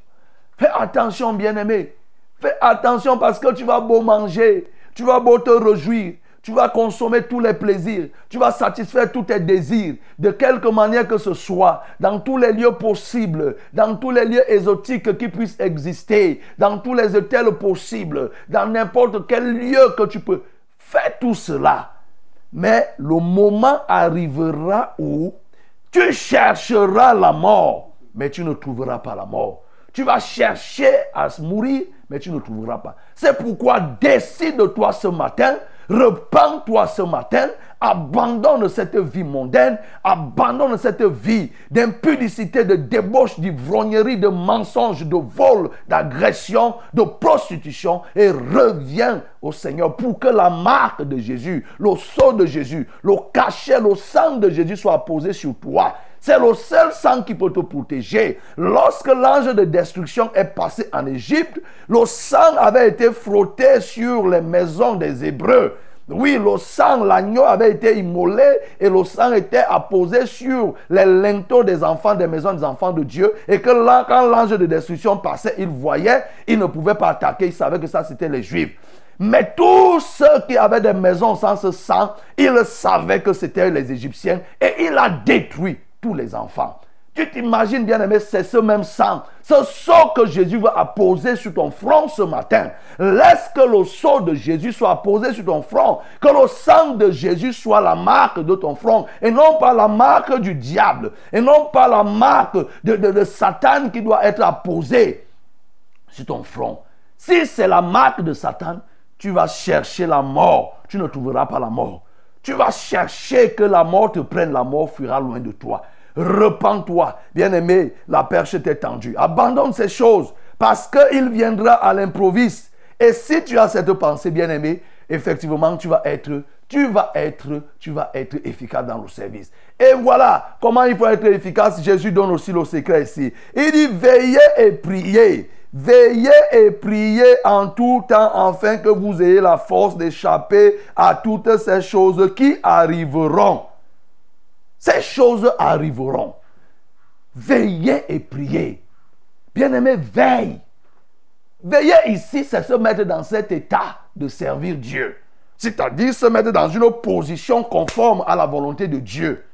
Fais attention, bien-aimé. Fais attention parce que tu vas beau manger, tu vas beau te réjouir, tu vas consommer tous les plaisirs, tu vas satisfaire tous tes désirs, de quelque manière que ce soit, dans tous les lieux possibles, dans tous les lieux exotiques qui puissent exister, dans tous les hôtels possibles, dans n'importe quel lieu que tu peux. Fais tout cela. Mais le moment arrivera où tu chercheras la mort, mais tu ne trouveras pas la mort. Tu vas chercher à mourir, mais tu ne trouveras pas. C'est pourquoi décide-toi ce matin Repends-toi ce matin, abandonne cette vie mondaine, abandonne cette vie d'impudicité, de débauche, d'ivrognerie, de mensonge, de vol, d'agression, de prostitution et reviens au Seigneur pour que la marque de Jésus, le sceau de Jésus, le cachet, le sang de Jésus soit posé sur toi. C'est le seul sang qui peut te protéger. Lorsque l'ange de destruction est passé en Égypte, le sang avait été frotté sur les maisons des Hébreux. Oui, le sang, l'agneau avait été immolé et le sang était apposé sur les linteaux des enfants des maisons des enfants de Dieu. Et que quand l'ange de destruction passait, il voyait, il ne pouvait pas attaquer, il savait que ça c'était les Juifs. Mais tous ceux qui avaient des maisons sans ce sang, ils savaient que c'était les Égyptiens et il a détruit tous les enfants. Tu t'imagines bien aimé, c'est ce même sang, ce sceau que Jésus va apposer sur ton front ce matin. Laisse que le sceau de Jésus soit posé sur ton front, que le sang de Jésus soit la marque de ton front, et non pas la marque du diable, et non pas la marque de, de Satan qui doit être apposée sur ton front. Si c'est la marque de Satan, tu vas chercher la mort, tu ne trouveras pas la mort. Tu vas chercher que la mort te prenne, la mort fuira loin de toi. Repends-toi. Bien-aimé, la perche est tendue. Abandonne ces choses parce qu'il viendra à l'improviste. Et si tu as cette pensée, bien-aimé, effectivement, tu vas être tu vas être, tu vas être efficace dans le service. Et voilà comment il faut être efficace. Jésus donne aussi le secret ici. Il dit veillez et priez. Veillez et priez en tout temps afin que vous ayez la force d'échapper à toutes ces choses qui arriveront. Ces choses arriveront. Veillez et priez. Bien-aimé, veille. Veiller ici, c'est se mettre dans cet état de servir Dieu. C'est-à-dire se mettre dans une position conforme à la volonté de Dieu.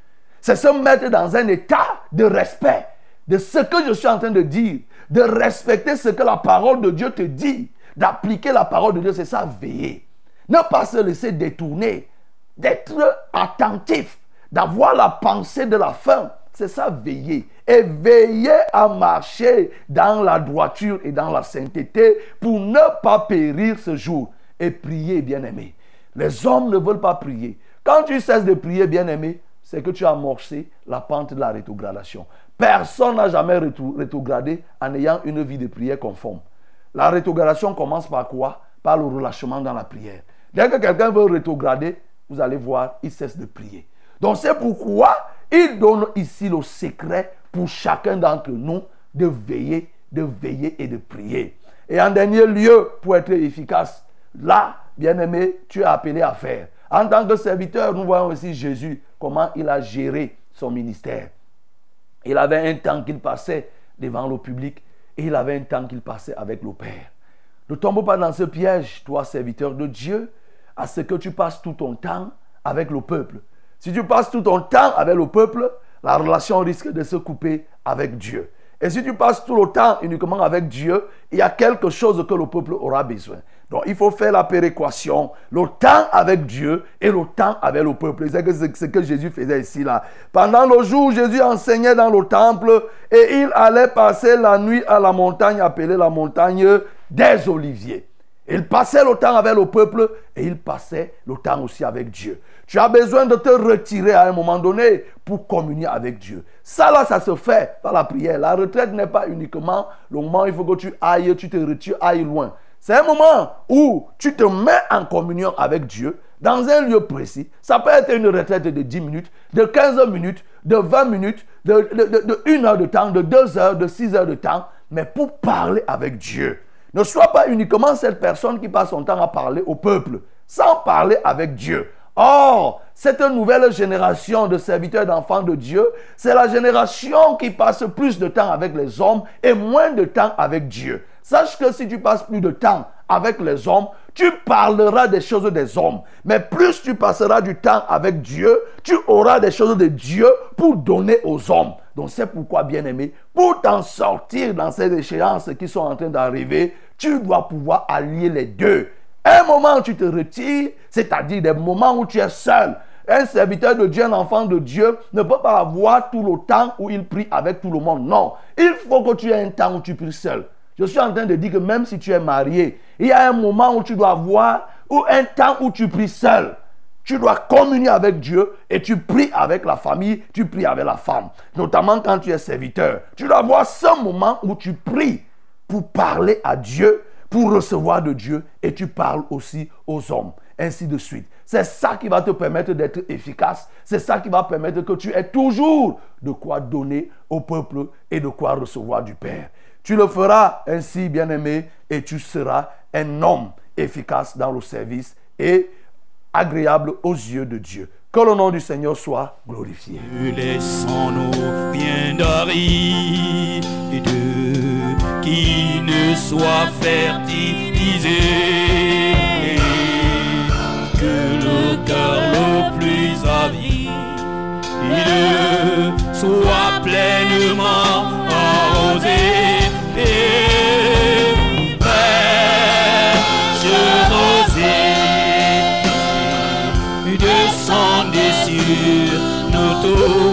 C'est se mettre dans un état de respect de ce que je suis en train de dire, de respecter ce que la parole de Dieu te dit, d'appliquer la parole de Dieu, c'est ça, veiller. Ne pas se laisser détourner, d'être attentif, d'avoir la pensée de la fin. C'est ça, veiller. Et veiller à marcher dans la droiture et dans la sainteté pour ne pas périr ce jour. Et prier, bien-aimé. Les hommes ne veulent pas prier. Quand tu cesses de prier, bien-aimé, c'est que tu as amorcé la pente de la rétrogradation. Personne n'a jamais rétrogradé en ayant une vie de prière conforme. La rétrogradation commence par quoi? Par le relâchement dans la prière. Dès que quelqu'un veut rétrograder, vous allez voir, il cesse de prier. Donc c'est pourquoi il donne ici le secret pour chacun d'entre nous de veiller, de veiller et de prier. Et en dernier lieu, pour être efficace, là, bien aimé, tu es appelé à faire. En tant que serviteur, nous voyons aussi Jésus, comment il a géré son ministère. Il avait un temps qu'il passait devant le public et il avait un temps qu'il passait avec le Père. Ne tombe pas dans ce piège, toi, serviteur de Dieu, à ce que tu passes tout ton temps avec le peuple. Si tu passes tout ton temps avec le peuple, la relation risque de se couper avec Dieu. Et si tu passes tout le temps uniquement avec Dieu, il y a quelque chose que le peuple aura besoin. Donc il faut faire la péréquation, le temps avec Dieu et le temps avec le peuple. C'est ce que Jésus faisait ici là. Pendant le jour, Jésus enseignait dans le temple et il allait passer la nuit à la montagne appelée la montagne des Oliviers. Il passait le temps avec le peuple et il passait le temps aussi avec Dieu. Tu as besoin de te retirer à un moment donné pour communier avec Dieu. Ça là, ça se fait par la prière. La retraite n'est pas uniquement le moment où il faut que tu ailles, tu te retires, ailles loin. C'est un moment où tu te mets en communion avec Dieu dans un lieu précis. Ça peut être une retraite de 10 minutes, de 15 minutes, de 20 minutes, de, de, de- de 1 heure de temps, de 2 heures, de 6 heures de temps, mais pour parler avec Dieu. Ne sois pas uniquement cette personne qui passe son temps à parler au peuple, sans parler avec Dieu. Or, cette nouvelle génération de serviteurs d'enfants de Dieu, c'est la génération qui passe plus de temps avec les hommes et moins de temps avec Dieu. Sache que si tu passes plus de temps avec les hommes, tu parleras des choses des hommes. Mais plus tu passeras du temps avec Dieu, tu auras des choses de Dieu pour donner aux hommes. Donc c'est pourquoi, bien-aimé, pour t'en sortir dans ces échéances qui sont en train d'arriver, tu dois pouvoir allier les deux. Un moment où tu te retires, c'est-à-dire des moments où tu es seul. Un serviteur de Dieu, un enfant de Dieu, ne peut pas avoir tout le temps où il prie avec tout le monde. Non, il faut que tu aies un temps où tu pries seul. Je suis en train de dire que même si tu es marié, il y a un moment où tu dois avoir, ou un temps où tu pries seul. Tu dois communier avec Dieu et tu pries avec la famille, tu pries avec la femme. Notamment quand tu es serviteur. Tu dois avoir ce moment où tu pries pour parler à Dieu, pour recevoir de Dieu et tu parles aussi aux hommes. Ainsi de suite. C'est ça qui va te permettre d'être efficace. C'est ça qui va permettre que tu aies toujours de quoi donner au peuple et de quoi recevoir du Père. Tu le feras ainsi, bien-aimé, et tu seras un homme efficace dans le service et agréable aux yeux de Dieu. Que le nom du Seigneur soit glorifié. Bien qui ne soit fertilisé. Que le cœur le plus avide soit pleinement arrosé. Et fraîche rosée descendez sur nos tours.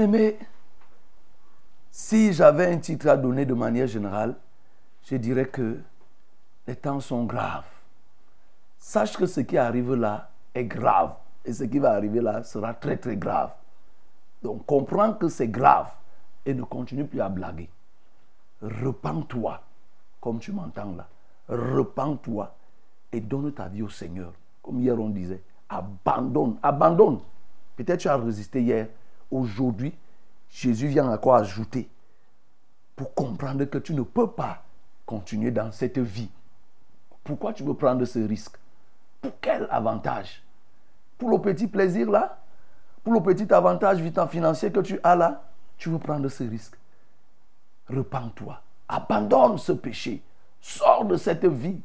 Bien-aimé, si j'avais un titre à donner de manière générale, je dirais que les temps sont graves. Sache que ce qui arrive là est grave. Et ce qui va arriver là sera très très grave. Donc comprends que c'est grave et ne continue plus à blaguer. Repends-toi, comme tu m'entends là. Repends-toi et donne ta vie au Seigneur. Comme hier on disait, abandonne, abandonne. Peut-être tu as résisté hier. Aujourd'hui, Jésus vient quoi ajouter pour comprendre que tu ne peux pas continuer dans cette vie. Pourquoi tu veux prendre ce risque? Pour quel avantage? Pour le petit plaisir là? Pour le petit avantage financier que tu as là? Tu veux prendre ce risque Repends-toi. Abandonne ce péché. Sors de cette vie.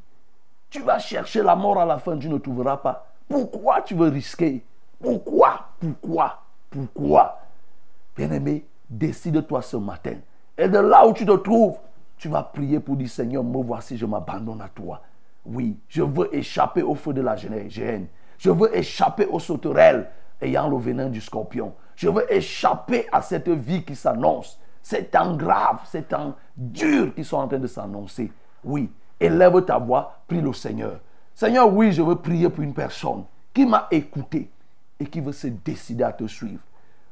Tu vas chercher la mort à la fin, tu ne trouveras pas. Pourquoi tu veux risquer? Pourquoi? Pourquoi? Pourquoi Bien-aimé, décide-toi ce matin. Et de là où tu te trouves, tu vas prier pour dire Seigneur, me voici, je m'abandonne à toi. Oui, je veux échapper au feu de la géhenne. Je veux échapper aux sauterelles ayant le venin du scorpion. Je veux échapper à cette vie qui s'annonce. C'est temps grave, c'est temps dur qui sont en train de s'annoncer. Oui, élève ta voix, prie le Seigneur. Seigneur, oui, je veux prier pour une personne qui m'a écouté et qui veut se décider à te suivre.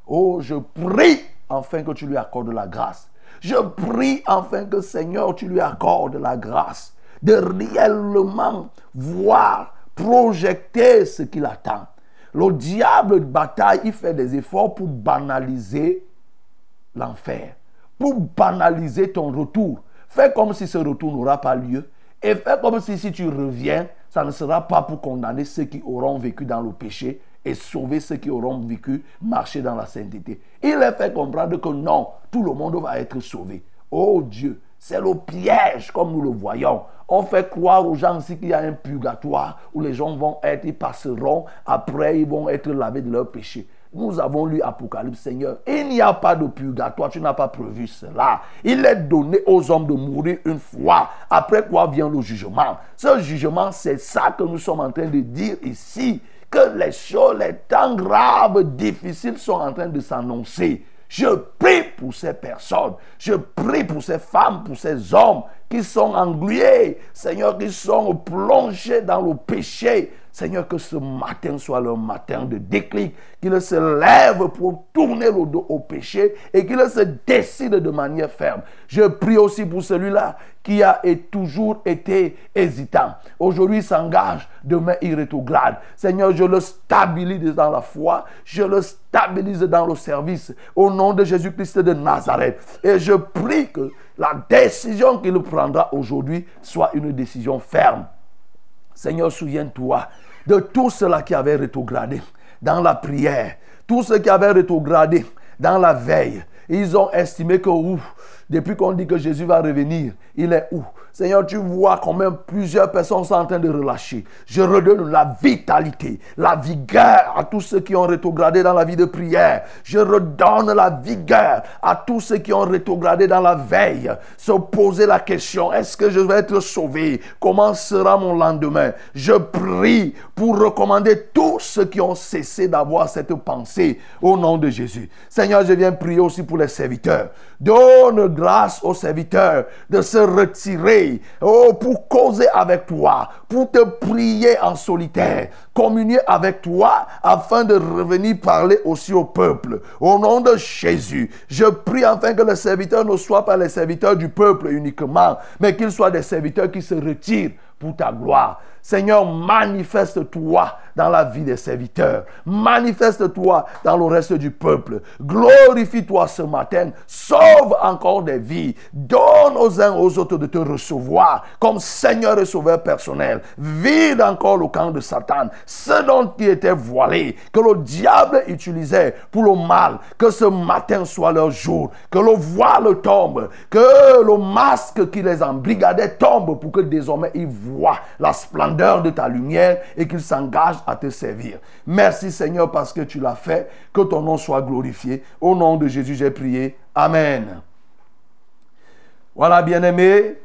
Oh, je prie enfin que tu lui accordes la grâce. Je prie enfin que Seigneur, tu lui accordes la grâce de réellement voir, projeter ce qu'il attend. Le diable de bataille, il fait des efforts pour banaliser l'enfer, pour banaliser ton retour. Fais comme si ce retour n'aura pas lieu et fais comme si si tu reviens, ça ne sera pas pour condamner ceux qui auront vécu dans le péché et sauver ceux qui auront vécu marcher dans la sainteté. Il est fait comprendre que non, tout le monde va être sauvé. Oh Dieu, C'est le piège, comme nous le voyons. On fait croire aux gens ici qu'il y a un purgatoire où les gens vont être, ils passeront, après ils vont être lavés de leurs péchés. Nous avons lu Apocalypse, Seigneur. Il n'y a pas de purgatoire, tu n'as pas prévu cela. Il est donné aux hommes de mourir une fois, après quoi vient le jugement. Ce jugement, c'est ça que nous sommes en train de dire ici, que les choses, les temps graves, difficiles sont en train de s'annoncer. Je prie pour ces personnes. Je prie pour ces femmes, pour ces hommes qui sont englués. Seigneur, qui sont plongés dans le péché. Seigneur, que ce matin soit leur matin de déclic, qu'ils se lèvent pour tourner le dos au péché et qu'ils se décident de manière ferme. Je prie aussi pour celui-là qui a toujours été hésitant. Aujourd'hui, il s'engage, demain, il rétrograde. Seigneur, je le stabilise dans la foi, je le stabilise dans le service au nom de Jésus-Christ de Nazareth. Et je prie que la décision qu'il prendra aujourd'hui soit une décision ferme. Seigneur, souviens-toi de tout cela qui avait rétrogradé dans la prière, tout ce qui avait rétrogradé dans la veille. Ils ont estimé que ouf, depuis qu'on dit que Jésus va revenir, il est où? Seigneur, tu vois quand même plusieurs personnes sont en train de relâcher. Je redonne la vitalité, la vigueur à tous ceux qui ont rétrogradé dans la vie de prière. Je redonne la vigueur à tous ceux qui ont rétrogradé dans la veille. Se poser la question, est-ce que je vais être sauvé? Comment sera mon lendemain? Je prie pour recommander tous ceux qui ont cessé d'avoir cette pensée au nom de Jésus. Seigneur, je viens prier aussi pour les serviteurs. Donne grâce aux serviteurs de se retirer oh, pour causer avec toi, pour te prier en solitaire, communier avec toi afin de revenir parler aussi au peuple. Au nom de Jésus, je prie afin que les serviteurs ne soient pas les serviteurs du peuple uniquement, mais qu'ils soient des serviteurs qui se retirent ta gloire. Seigneur, manifeste-toi dans la vie des serviteurs. Manifeste-toi dans le reste du peuple. Glorifie-toi ce matin. Sauve encore des vies. Donne aux uns aux autres de te recevoir comme Seigneur et Sauveur personnel. Vide encore le camp de Satan. Ce dont il était voilé, que le diable utilisait pour le mal. Que ce matin soit leur jour. Que le voile tombe. Que le masque qui les embrigadait tombe pour que désormais ils voient la splendeur de ta lumière et qu'il s'engage à te servir. Merci Seigneur parce que tu l'as fait. Que ton nom soit glorifié. Au nom de Jésus, j'ai prié. Amen. Voilà, bien-aimé,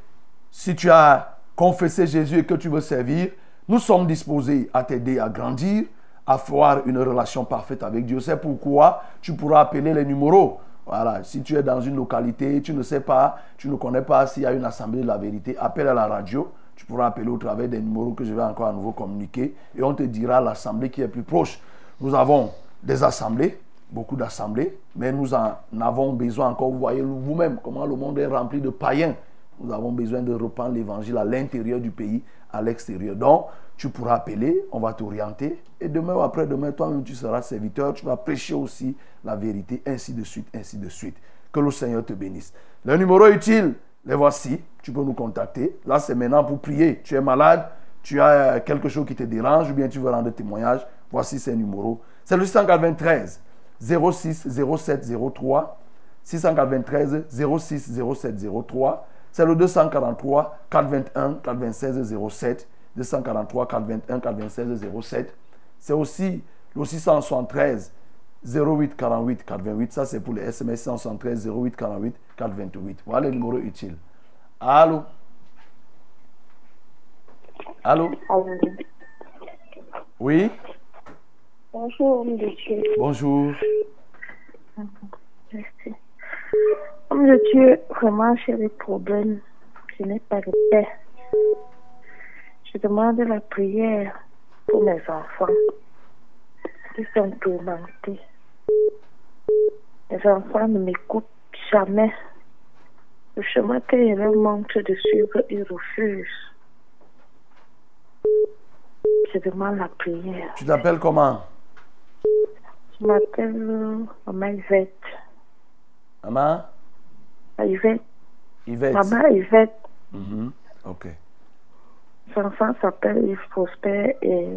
si tu as confessé Jésus et que tu veux servir, nous sommes disposés à t'aider à grandir, à avoir une relation parfaite avec Dieu. C'est pourquoi tu pourras appeler les numéros. Voilà, si tu es dans une localité, tu ne sais pas, tu ne connais pas s'il y a une assemblée de la vérité, appelle à la radio tu pourras appeler au travers des numéros que je vais encore à nouveau communiquer et on te dira l'assemblée qui est plus proche. Nous avons des assemblées, beaucoup d'assemblées, mais nous en avons besoin encore. Vous voyez vous-même comment le monde est rempli de païens. Nous avons besoin de reprendre l'évangile à l'intérieur du pays, à l'extérieur. Donc, tu pourras appeler, on va t'orienter. Et demain ou après-demain, toi-même, tu seras serviteur. Tu vas prêcher aussi la vérité, ainsi de suite, ainsi de suite. Que le Seigneur te bénisse. Le numéro utile, les voici. Tu peux nous contacter. Là, c'est maintenant pour prier. Tu es malade, tu as quelque chose qui te dérange ou bien tu veux rendre témoignage. Voici ces numéros. C'est le 693 06 07 03. 693 06 07 03. C'est le 243 421 426 07. 243 421 426 07. C'est aussi le 673 08 48 428. Ça, c'est pour les SMS 673 08 48 428. Voilà le numéro utile. Allô? Allô? Oui? Bonjour, Dieu. Bonjour. Merci. Homme de Dieu, vraiment, j'ai des problèmes. Je n'ai pas de paix. Je demande la prière pour mes enfants qui sont tourmentés. Les enfants ne m'écoutent jamais. Le chemin que leur montre de suivre, ils refusent. Je demande la prière. Tu t'appelles comment? Je m'appelle euh, Maman Yvette. Maman? Yvette. Yvette. Maman Yvette. Mhm. Ok. Son enfant s'appelle Yves Prosper et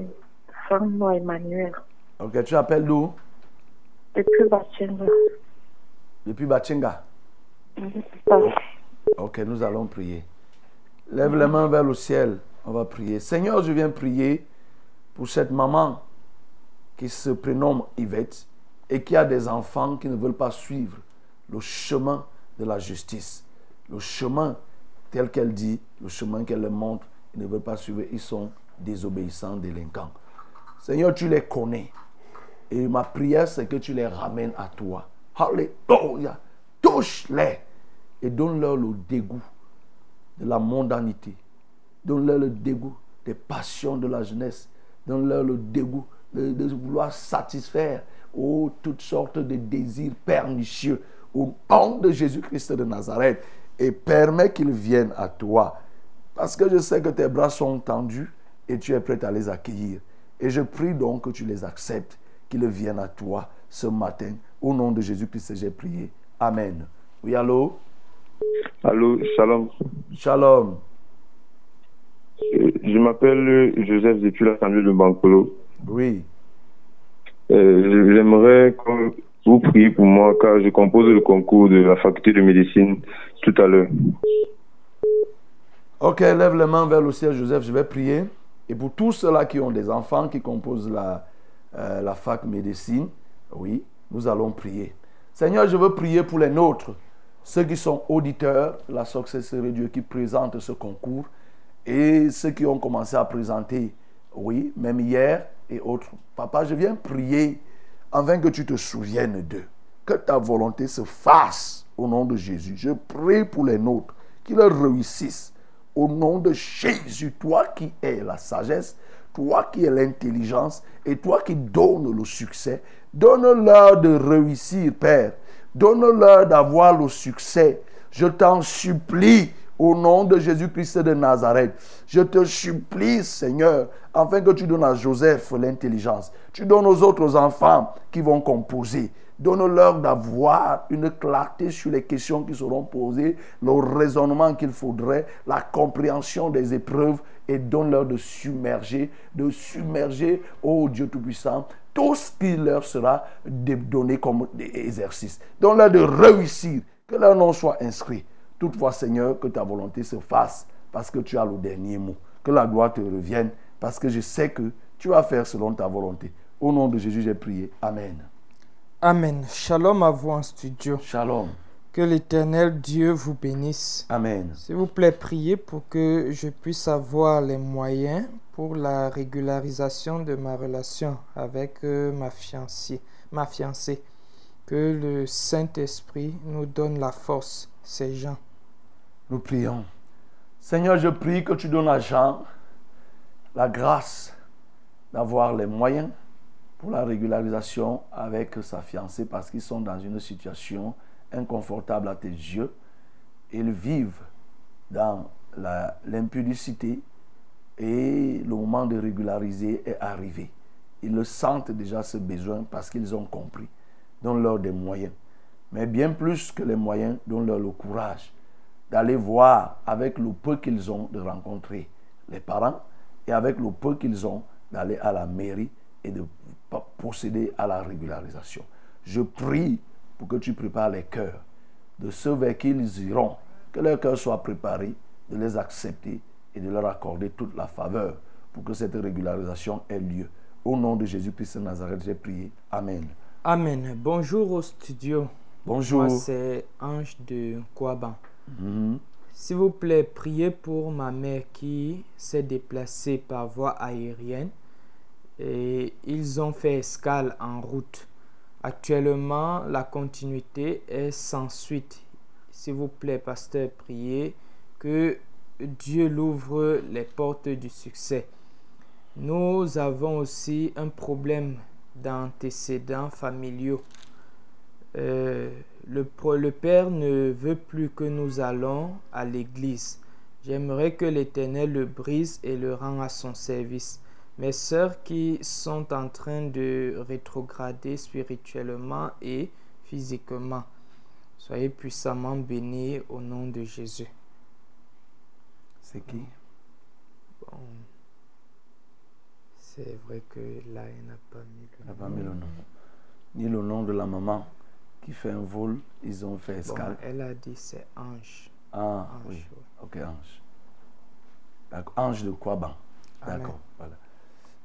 femme Emmanuel. Ok, tu t'appelles d'où? Depuis Bachenga. Depuis Bachenga. Ok, nous allons prier. Lève les mains vers le ciel. On va prier. Seigneur, je viens prier pour cette maman qui se prénomme Yvette et qui a des enfants qui ne veulent pas suivre le chemin de la justice. Le chemin tel qu'elle dit, le chemin qu'elle leur montre, ils ne veulent pas suivre. Ils sont désobéissants, délinquants. Seigneur, tu les connais. Et ma prière, c'est que tu les ramènes à toi. Alléluia. Touche-les et donne-leur le dégoût de la mondanité. Donne-leur le dégoût des passions de la jeunesse. Donne-leur le dégoût de, vouloir satisfaire oh, toutes sortes de désirs pernicieux au nom de Jésus-Christ de Nazareth. Et permets qu'ils viennent à toi. Parce que je sais que tes bras sont tendus et tu es prêt à les accueillir. Et je prie donc que tu les acceptes, qu'ils viennent à toi ce matin. Au nom de Jésus-Christ, j'ai prié. Amen. Oui, allô? Allô, shalom. Shalom. Euh, Je m'appelle Joseph depuis l'Assemblée de Bancolo. Oui. Euh, J'aimerais que vous priez pour moi car je compose le concours de la faculté de médecine tout à l'heure. Ok, lève les mains vers le ciel, Joseph. Je vais prier. Et pour tous ceux-là qui ont des enfants qui composent la, euh, la fac médecine, oui, nous allons prier. Seigneur, je veux prier pour les nôtres, ceux qui sont auditeurs, la Success Radio qui présente ce concours, et ceux qui ont commencé à présenter, oui, même hier et autres. Papa, je viens prier afin que tu te souviennes d'eux, que ta volonté se fasse au nom de Jésus. Je prie pour les nôtres, qu'ils réussissent au nom de Jésus, toi qui es la sagesse, toi qui es l'intelligence et toi qui donnes le succès, donne-leur de réussir, Père. Donne-leur d'avoir le succès. Je t'en supplie au nom de Jésus-Christ de Nazareth. Je te supplie, Seigneur, afin que tu donnes à Joseph l'intelligence. Tu donnes aux autres enfants qui vont composer. Donne-leur d'avoir une clarté sur les questions qui seront posées, le raisonnement qu'il faudrait, la compréhension des épreuves et donne-leur de submerger, de submerger, ô Dieu Tout-Puissant, tout ce qui leur sera donné comme exercice. Donne-leur de réussir, que leur nom soit inscrit. Toutefois, Seigneur, que ta volonté se fasse parce que tu as le dernier mot. Que la gloire te revienne parce que je sais que tu vas faire selon ta volonté. Au nom de Jésus, j'ai prié. Amen. Amen. Shalom à vous en studio. Shalom. Que l'éternel Dieu vous bénisse. Amen. S'il vous plaît, priez pour que je puisse avoir les moyens pour la régularisation de ma relation avec euh, ma fiancée. Ma fiancée. Que le Saint-Esprit nous donne la force, ces gens. Nous prions. Seigneur, je prie que tu donnes à Jean la grâce d'avoir les moyens pour la régularisation avec sa fiancée parce qu'ils sont dans une situation inconfortable à tes yeux. Ils vivent dans l'impudicité et le moment de régulariser est arrivé. Ils le sentent déjà ce besoin parce qu'ils ont compris. Donne-leur des moyens. Mais bien plus que les moyens, donne-leur le courage d'aller voir avec le peu qu'ils ont de rencontrer les parents et avec le peu qu'ils ont d'aller à la mairie et de procéder à la régularisation. Je prie pour que tu prépares les cœurs de ceux vers qui ils iront, que leur cœur soit préparé, de les accepter et de leur accorder toute la faveur pour que cette régularisation ait lieu. Au nom de Jésus-Christ de Nazareth, j'ai prié. Amen. Amen. Bonjour au studio. Bonjour. Moi, c'est Ange de Kouaban. Mhm. S'il vous plaît, priez pour ma mère qui s'est déplacée par voie aérienne et ils ont fait escale en route. Actuellement, la continuité est sans suite. S'il vous plaît, pasteur, priez que Dieu l'ouvre les portes du succès. Nous avons aussi un problème d'antécédents familiaux. Euh, le, Père ne veut plus que nous allons à l'église. J'aimerais que l'Éternel le brise et le rend à son service. Mes sœurs qui sont en train de rétrograder spirituellement et physiquement. Soyez puissamment bénis au nom de Jésus. C'est qui? Bon. C'est vrai que là, il n'a pas mis Il le n'a pas mis le nom. Ni le nom de la maman qui fait un vol. Ils ont fait Bon, escale. elle a dit c'est Ange. Ah, oui. oui. Ok, ange. D'accord. Ange de quoi, Amen. D'accord. Voilà.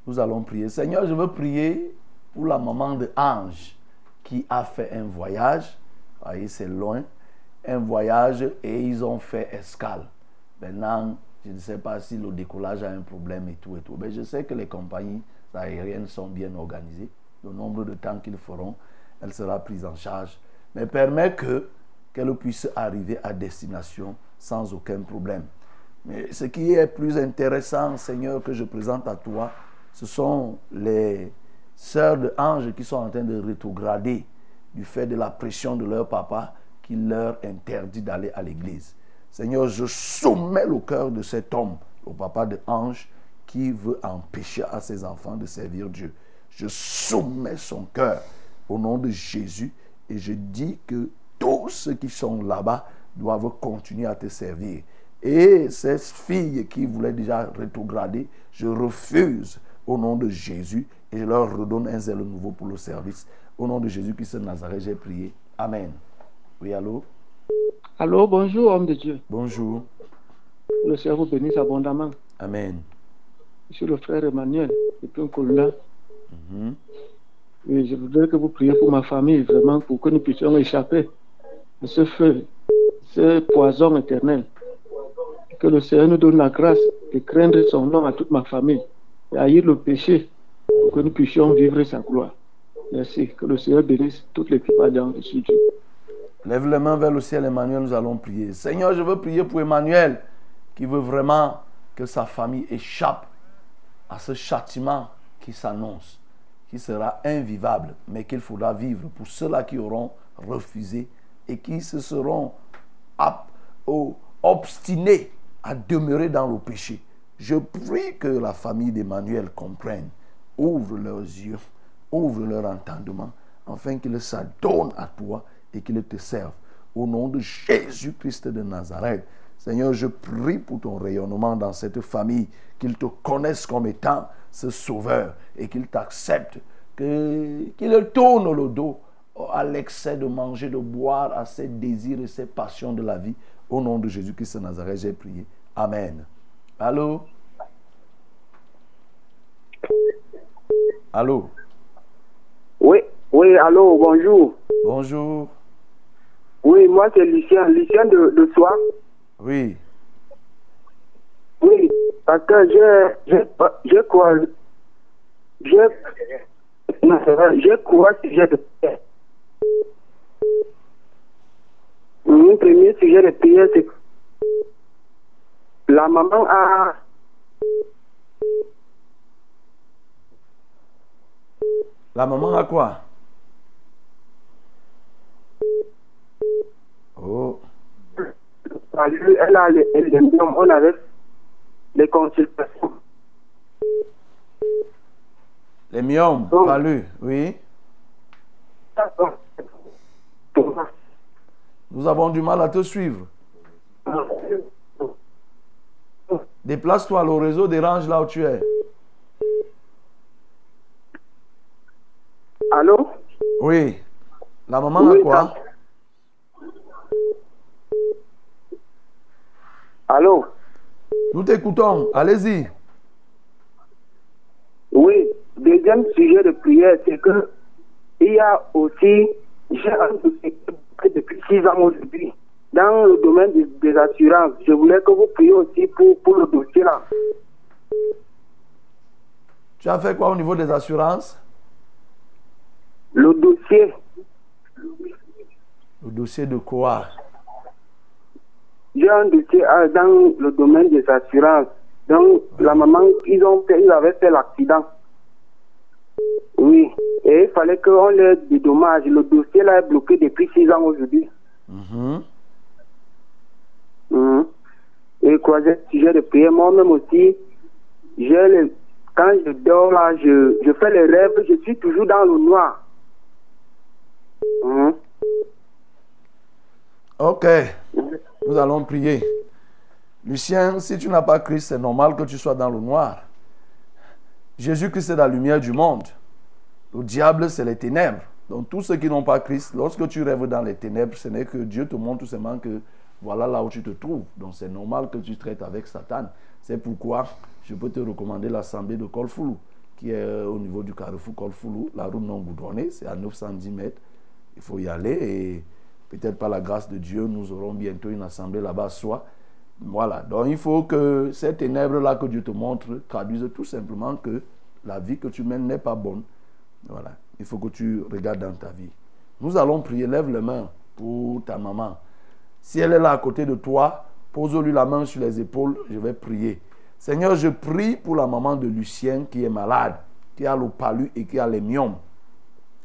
Nous allons prier. Seigneur, je veux prier pour la maman de Ange qui a fait un voyage. Vous voyez, c'est loin. Un voyage et ils ont fait escale. Maintenant, je ne sais pas si le décollage a un problème et tout et tout. Mais je sais que les compagnies aériennes sont bien organisées. Le nombre de temps qu'ils feront, elle sera prise en charge. Mais permet que qu'elle puisse arriver à destination sans aucun problème. Mais ce qui est plus intéressant, Seigneur, que je présente à toi, ce sont les sœurs de anges qui sont en train de rétrograder du fait de la pression de leur papa qui leur interdit d'aller à l'église. Seigneur, je soumets le cœur de cet homme, au papa de ange, qui veut empêcher à ses enfants de servir Dieu. Je soumets son cœur au nom de Jésus et je dis que tous ceux qui sont là-bas doivent continuer à te servir. Et ces filles qui voulaient déjà rétrograder, je refuse au nom de Jésus et je leur redonne un zèle nouveau pour le service. Au nom de Jésus-Christ de Nazareth, j'ai prié. Amen. Oui, allô? Allô, bonjour, homme de Dieu. Bonjour. Le Seigneur vous bénisse abondamment. Amen. Je suis le frère Emmanuel, depuis un Colonna. Mhm. Et je voudrais que vous priez pour ma famille, vraiment, pour que nous puissions échapper de ce feu, ce poison éternel. Que le Seigneur nous donne la grâce de craindre son nom à toute ma famille et haïr le péché pour que nous puissions vivre sa gloire. Merci. Que le Seigneur bénisse toute l'équipe de ce Dieu. Lève les mains vers le ciel, Emmanuel, nous allons prier. Seigneur, je veux prier pour Emmanuel qui veut vraiment que sa famille échappe à ce châtiment qui s'annonce, qui sera invivable, mais qu'il faudra vivre pour ceux-là qui auront refusé et qui se seront au- obstinés à demeurer dans le péché. Je prie que la famille d'Emmanuel comprenne, ouvre leurs yeux, ouvre leur entendement, afin qu'ils s'adonnent à toi et qu'ils te servent. Au nom de Jésus-Christ de Nazareth, Seigneur, je prie pour ton rayonnement dans cette famille, qu'ils te connaissent comme étant ce sauveur et qu'ils t'acceptent, que- qu'ils tournent le dos à l'excès de manger, de boire, à ses désirs et ses passions de la vie. Au nom de Jésus-Christ de Nazareth, j'ai prié. Amen. Allô? Allô? Oui, oui, allô, bonjour. Bonjour. Oui, moi c'est Lucien, Lucien de, de Soir. Oui. Oui, parce que j'ai, j'ai, quoi, j'ai, non, c'est vrai, j'ai quoi sujet de prière? Mon premier sujet de prière, c'est la maman a, La maman a quoi? Oh. elle a les, les, les- on avait les consultations. Les myomes, Oh. palus, oui. Nous avons du mal à te suivre. Déplace-toi, le réseau dérange là où tu es. Allô? Oui. La maman Oui, a quoi? Allô? Nous t'écoutons. Allez-y. Oui, deuxième sujet de prière, c'est que il y a aussi, j'ai un dossier depuis six ans aujourd'hui, dans le domaine des, des assurances. Je voulais que vous priez aussi pour, pour le dossier là. Tu as fait quoi au niveau des assurances? Le dossier, Le dossier de quoi? J'ai un dossier dans le domaine des assurances. Donc, la maman, ils ont fait, ils avaient fait l'accident. Oui, et il fallait qu'on leur dédommage. Le dossier là est bloqué depuis six ans aujourd'hui. Mhm. Mhm. Et troisième sujet de prière, moi-même aussi, j'ai le, quand je dors là, je, je fais les rêves, je suis toujours dans le noir. Mhm. Ok. Nous allons prier. Lucien, si tu n'as pas Christ, c'est normal que tu sois dans le noir. Jésus-Christ est la lumière du monde. Le diable, c'est les ténèbres. Donc tous ceux qui n'ont pas Christ, lorsque tu rêves dans les ténèbres, ce n'est que Dieu te montre tout simplement que voilà là où tu te trouves. Donc c'est normal que tu traites avec Satan. C'est pourquoi je peux te recommander l'assemblée de Kolfoulou, qui est euh, au niveau du carrefour Kolfoulou, la route non goudronnée, c'est à 910 mètres. Il faut y aller et peut-être par la grâce de Dieu, nous aurons bientôt une assemblée là-bas, soit. Voilà, donc il faut que ces ténèbres-là que Dieu te montre traduisent tout simplement que la vie que tu mènes n'est pas bonne. Voilà, il faut que tu regardes dans ta vie. Nous allons prier, lève les mains pour ta maman. Si elle est là à côté de toi, pose-lui la main sur les épaules, je vais prier. Seigneur, je prie pour la maman de Lucien qui est malade, qui a le palu et qui a les myomes.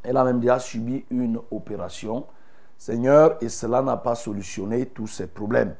Elle a même déjà subi une opération. Seigneur, et cela n'a pas solutionné tous ses problèmes.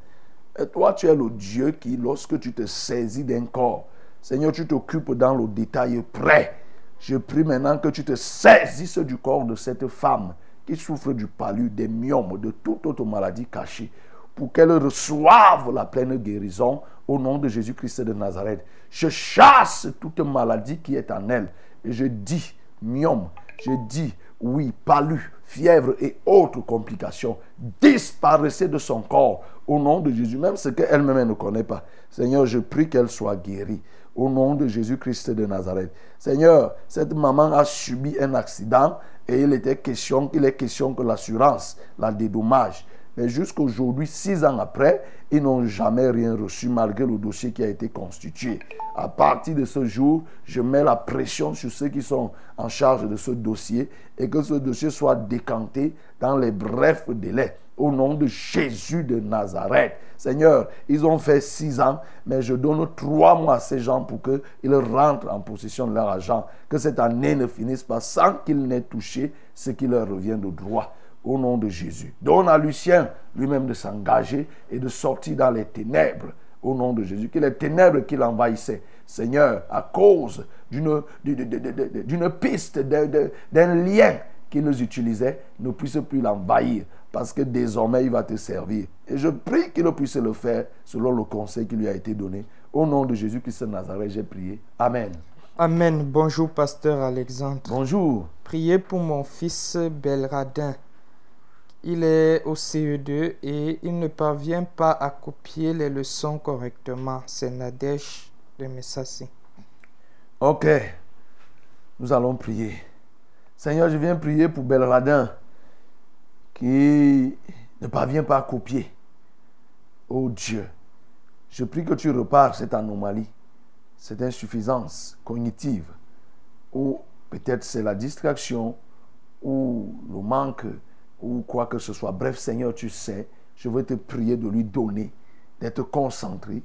Et toi, tu es le Dieu qui, lorsque tu te saisis d'un corps, Seigneur, tu t'occupes dans le détail près. Je prie maintenant que tu te saisisses du corps de cette femme qui souffre du palu, des myomes, de toute autre maladie cachée, pour qu'elle reçoive la pleine guérison au nom de Jésus-Christ de Nazareth. Je chasse toute maladie qui est en elle et je dis, myome, je dis, oui, palu, fièvre et autres complications, disparaissez de son corps au nom de Jésus, même ce qu'elle-même ne connaît pas. Seigneur, je prie qu'elle soit guérie au nom de Jésus-Christ de Nazareth. Seigneur, cette maman a subi un accident et il était question, il est question que l'assurance la dédommage. Mais jusqu'aujourd'hui, six ans après, ils n'ont jamais rien reçu malgré le dossier qui a été constitué. À partir de ce jour, je mets la pression sur ceux qui sont en charge de ce dossier et que ce dossier soit décanté dans les brefs délais. Au nom de Jésus de Nazareth. Seigneur, ils ont fait six ans, mais je donne trois mois à ces gens pour qu'ils rentrent en possession de leur argent. Que cette année ne finisse pas sans qu'ils n'aient touché ce qui leur revient de droit au nom de Jésus. Donne à Lucien lui-même de s'engager et de sortir dans les ténèbres au nom de Jésus. Que les ténèbres qui l'envahissaient, Seigneur, à cause d'une piste, d'un lien qu'ils utilisaient, ne puissent plus l'envahir parce que désormais il va te servir. Et je prie qu'il puisse le faire selon le conseil qui lui a été donné. Au nom de Jésus-Christ de Nazareth, j'ai prié. Amen. Amen. Bonjour, pasteur Alexandre. Bonjour. Priez pour mon fils Belradin. Il est au CE2 et il ne parvient pas à copier les leçons correctement. C'est Nadège de Messassi. Ok. Nous allons prier. Seigneur, je viens prier pour Belradin qui ne parvient pas à copier. Oh Dieu, je prie que tu repares cette anomalie, cette insuffisance cognitive, ou peut-être c'est la distraction, ou le manque ou quoi que ce soit. Bref, Seigneur, tu sais, je veux te prier de lui donner, d'être concentré,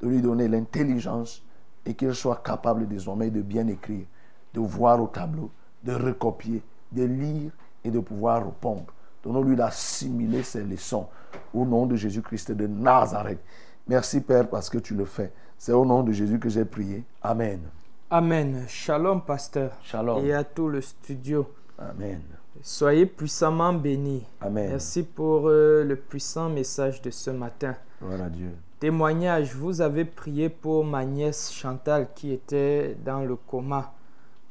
de lui donner l'intelligence et qu'il soit capable désormais de bien écrire, de voir au tableau, de recopier, de lire et de pouvoir répondre. Donnons-lui d'assimiler ses leçons au nom de Jésus-Christ de Nazareth. Merci Père parce que tu le fais. C'est au nom de Jésus que j'ai prié. Amen. Amen. Shalom, pasteur. Shalom. Et à tout le studio. Amen. Soyez puissamment bénis. Amen. Merci pour euh, le puissant message de ce matin. Voilà Dieu. Témoignage, vous avez prié pour ma nièce Chantal qui était dans le coma.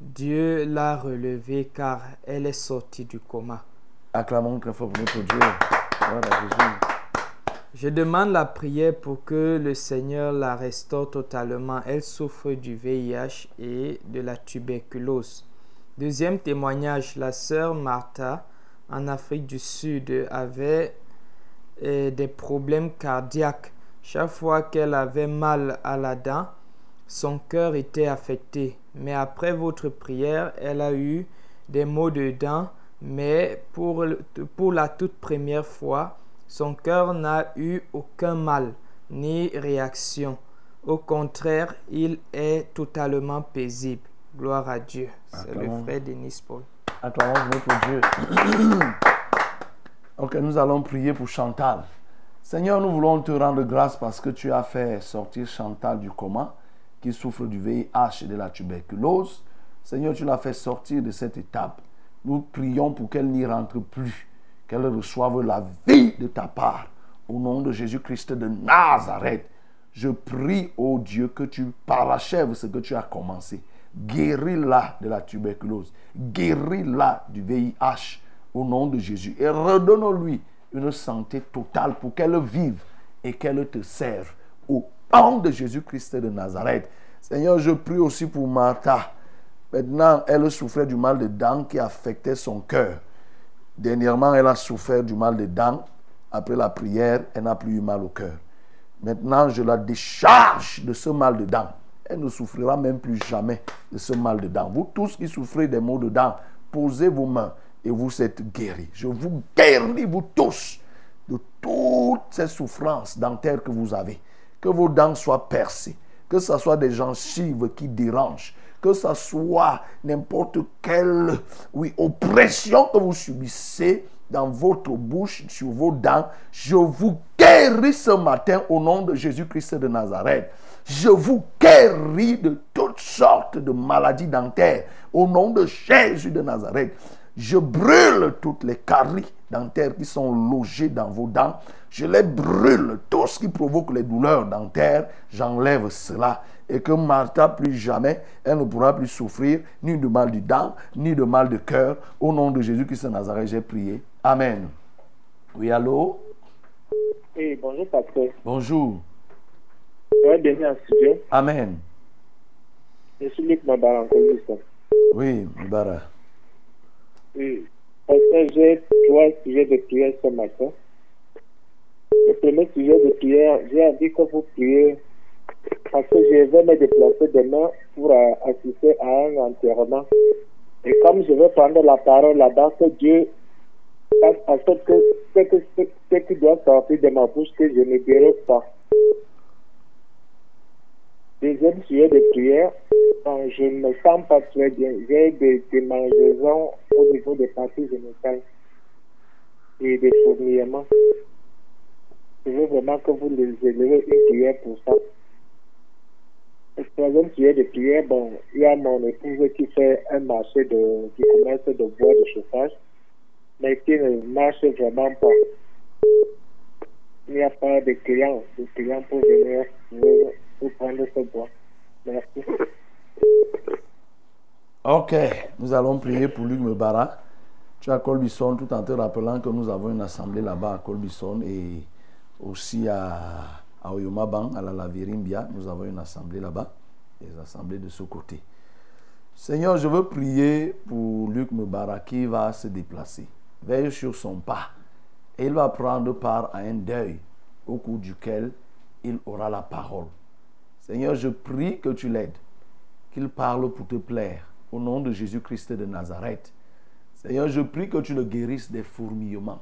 Dieu l'a relevée car elle est sortie du coma. Acclamons très fort pour notre Dieu. Voilà Jésus. Je demande la prière pour que le Seigneur la restaure totalement. Elle souffre du VIH et de la tuberculose. Deuxième témoignage, la sœur Martha en Afrique du Sud avait eh, des problèmes cardiaques. Chaque fois qu'elle avait mal à la dent, son cœur était affecté. Mais après votre prière, elle a eu des maux de dents. Mais pour, pour la toute première fois, son cœur n'a eu aucun mal ni réaction. Au contraire, il est totalement paisible. Gloire à Dieu. C'est le frère Denis Paul. Acclamons notre Dieu. ok, nous allons prier pour Chantal. Seigneur, nous voulons te rendre grâce parce que tu as fait sortir Chantal du coma, qui souffre du VIH et de la tuberculose. Seigneur, tu l'as fait sortir de cette étape. Nous prions pour qu'elle n'y rentre plus, qu'elle reçoive la vie de ta part. Au nom de Jésus-Christ de Nazareth, je prie, ô Dieu, que tu parachèves ce que tu as commencé. Guéris-la de la tuberculose. Guéris-la du VIH au nom de Jésus. Et redonne-lui une santé totale pour qu'elle vive et qu'elle te serve. Au nom de Jésus-Christ de Nazareth. Seigneur, je prie aussi pour Martha. Maintenant, elle souffrait du mal de dents qui affectait son cœur. Dernièrement, elle a souffert du mal de dents. Après la prière, elle n'a plus eu mal au cœur. Maintenant, je la décharge de ce mal de dents. Elle ne souffrira même plus jamais de ce mal de dents. Vous tous qui souffrez des maux de dents, posez vos mains et vous êtes guéris. Je vous guéris, vous tous, de toutes ces souffrances dentaires que vous avez. Que vos dents soient percées, que ce soit des gencives qui dérangent, que ce soit n'importe quelle oui, oppression que vous subissez dans votre bouche, sur vos dents, je vous guéris ce matin au nom de Jésus-Christ de Nazareth. Je vous guéris de toutes sortes de maladies dentaires au nom de Jésus de Nazareth. Je brûle toutes les caries dentaires qui sont logées dans vos dents. Je les brûle. Tout ce qui provoque les douleurs dentaires, j'enlève cela. Et que Martha, plus jamais, elle ne pourra plus souffrir ni de mal du dent, ni de mal de cœur. Au nom de Jésus-Christ de Nazareth, j'ai prié. Amen. Oui, allô? Oui, bonjour, pasteur. Bonjour. Ouais, bienvenue en studio. Amen. Je suis Luc Mabara, en Côte Oui, Mabara. Oui. Pasteur, j'ai trois sujets de prière ce matin. Le premier sujet de prière, j'ai envie que vous priez parce que je vais me déplacer demain pour euh, assister à un enterrement. Et comme je vais prendre la parole là-bas, que Dieu fasse en sorte que ce, que, ce, qui doit sortir de ma bouche, que je ne dirai pas. Deuxième sujet de prière, quand je ne me sens pas très bien. J'ai des démangeaisons au niveau des parties génitales et des fourmillements. Je veux vraiment que vous les élevez une prière pour ça. Le troisième sujet de prière, bon, il y a mon épouse qui fait un marché de, du commerce de bois de chauffage, mais qui ne marche vraiment pas. Il n'y a pas de clients, de clients pour venir Merci. Ok, nous allons prier pour Luc Mebara. Tu es à Colbison tout en te rappelant que nous avons une assemblée là-bas à Colbison et aussi à, à Oyomabang, à la Lavirimbia. Nous avons une assemblée là-bas, des assemblées de ce côté. Seigneur, je veux prier pour Luc Mebara qui va se déplacer. Veille sur son pas et il va prendre part à un deuil au cours duquel il aura la parole. Seigneur, je prie que tu l'aides, qu'il parle pour te plaire, au nom de Jésus-Christ de Nazareth. Seigneur, je prie que tu le guérisses des fourmillements,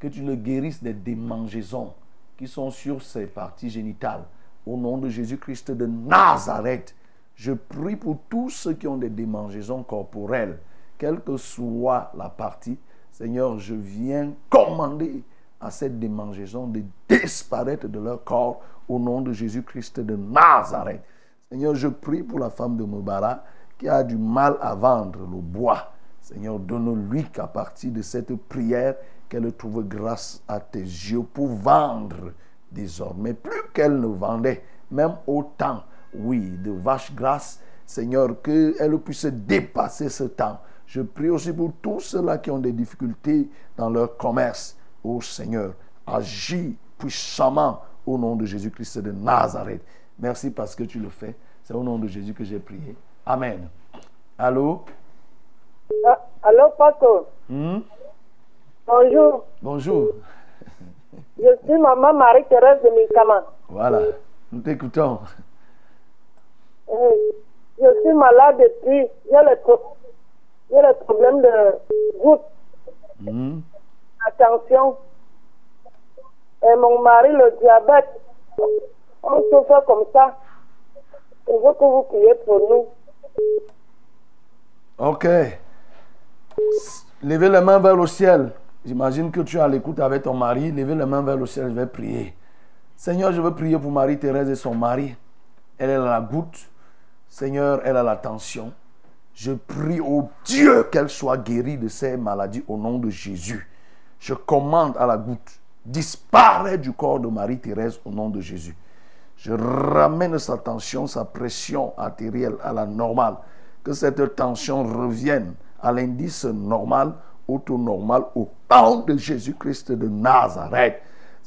que tu le guérisses des démangeaisons qui sont sur ses parties génitales, au nom de Jésus-Christ de Nazareth. Je prie pour tous ceux qui ont des démangeaisons corporelles, quelle que soit la partie. Seigneur, je viens commander à cette démangeaison de disparaître de leur corps au nom de Jésus-Christ de Nazareth. Seigneur, je prie pour la femme de Mubara qui a du mal à vendre le bois. Seigneur, donne-lui qu'à partir de cette prière, qu'elle trouve grâce à tes yeux pour vendre désormais. Plus qu'elle ne vendait, même autant, oui, de vaches grasses, Seigneur, qu'elle puisse dépasser ce temps. Je prie aussi pour tous ceux-là qui ont des difficultés dans leur commerce. Oh Seigneur, agis puissamment au nom de Jésus-Christ de Nazareth. Merci parce que tu le fais. C'est au nom de Jésus que j'ai prié. Amen. Allô? Ah, allô, pasteur. Hmm? Bonjour. Bonjour. Je suis maman Marie-Thérèse de Mikama. Voilà, nous t'écoutons. Euh, je suis malade depuis. J'ai le, pro- le problème de goutte, Hmm? attention. Et mon mari, le diabète. On souffre comme ça. Je veux que vous priez pour nous. Ok. Levez les mains vers le ciel. J'imagine que tu es à l'écoute avec ton mari. Levez les mains vers le ciel, je vais prier. Seigneur, je veux prier pour Marie-Thérèse et son mari. Elle, elle a la goutte. Seigneur, elle a la tension. Je prie au Dieu qu'elle soit guérie de ces maladies au nom de Jésus. Je commande à la goutte, disparaît du corps de Marie-Thérèse au nom de Jésus. Je ramène sa tension, sa pression artérielle à la normale. Que cette tension revienne à l'indice normal au taux normal au nom de Jésus-Christ de Nazareth.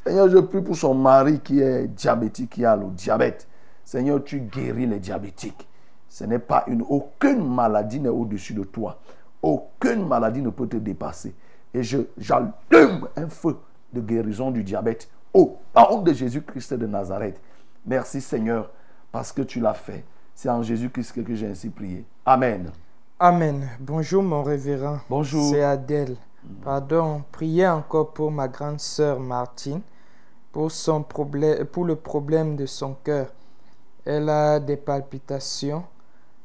Seigneur, je prie pour son mari qui est diabétique, qui a le diabète. Seigneur, tu guéris les diabétiques. Ce n'est pas une aucune maladie n'est au-dessus de toi. Aucune maladie ne peut te dépasser. Et je j'allume un feu de guérison du diabète au nom de Jésus-Christ de Nazareth. Merci Seigneur parce que tu l'as fait. C'est en Jésus-Christ que j'ai ainsi prié. Amen. Amen. Bonjour mon révérend. Bonjour. C'est Adèle. Pardon, priez encore pour ma grande sœur Martine pour, son problème, pour le problème de son cœur. Elle a des palpitations,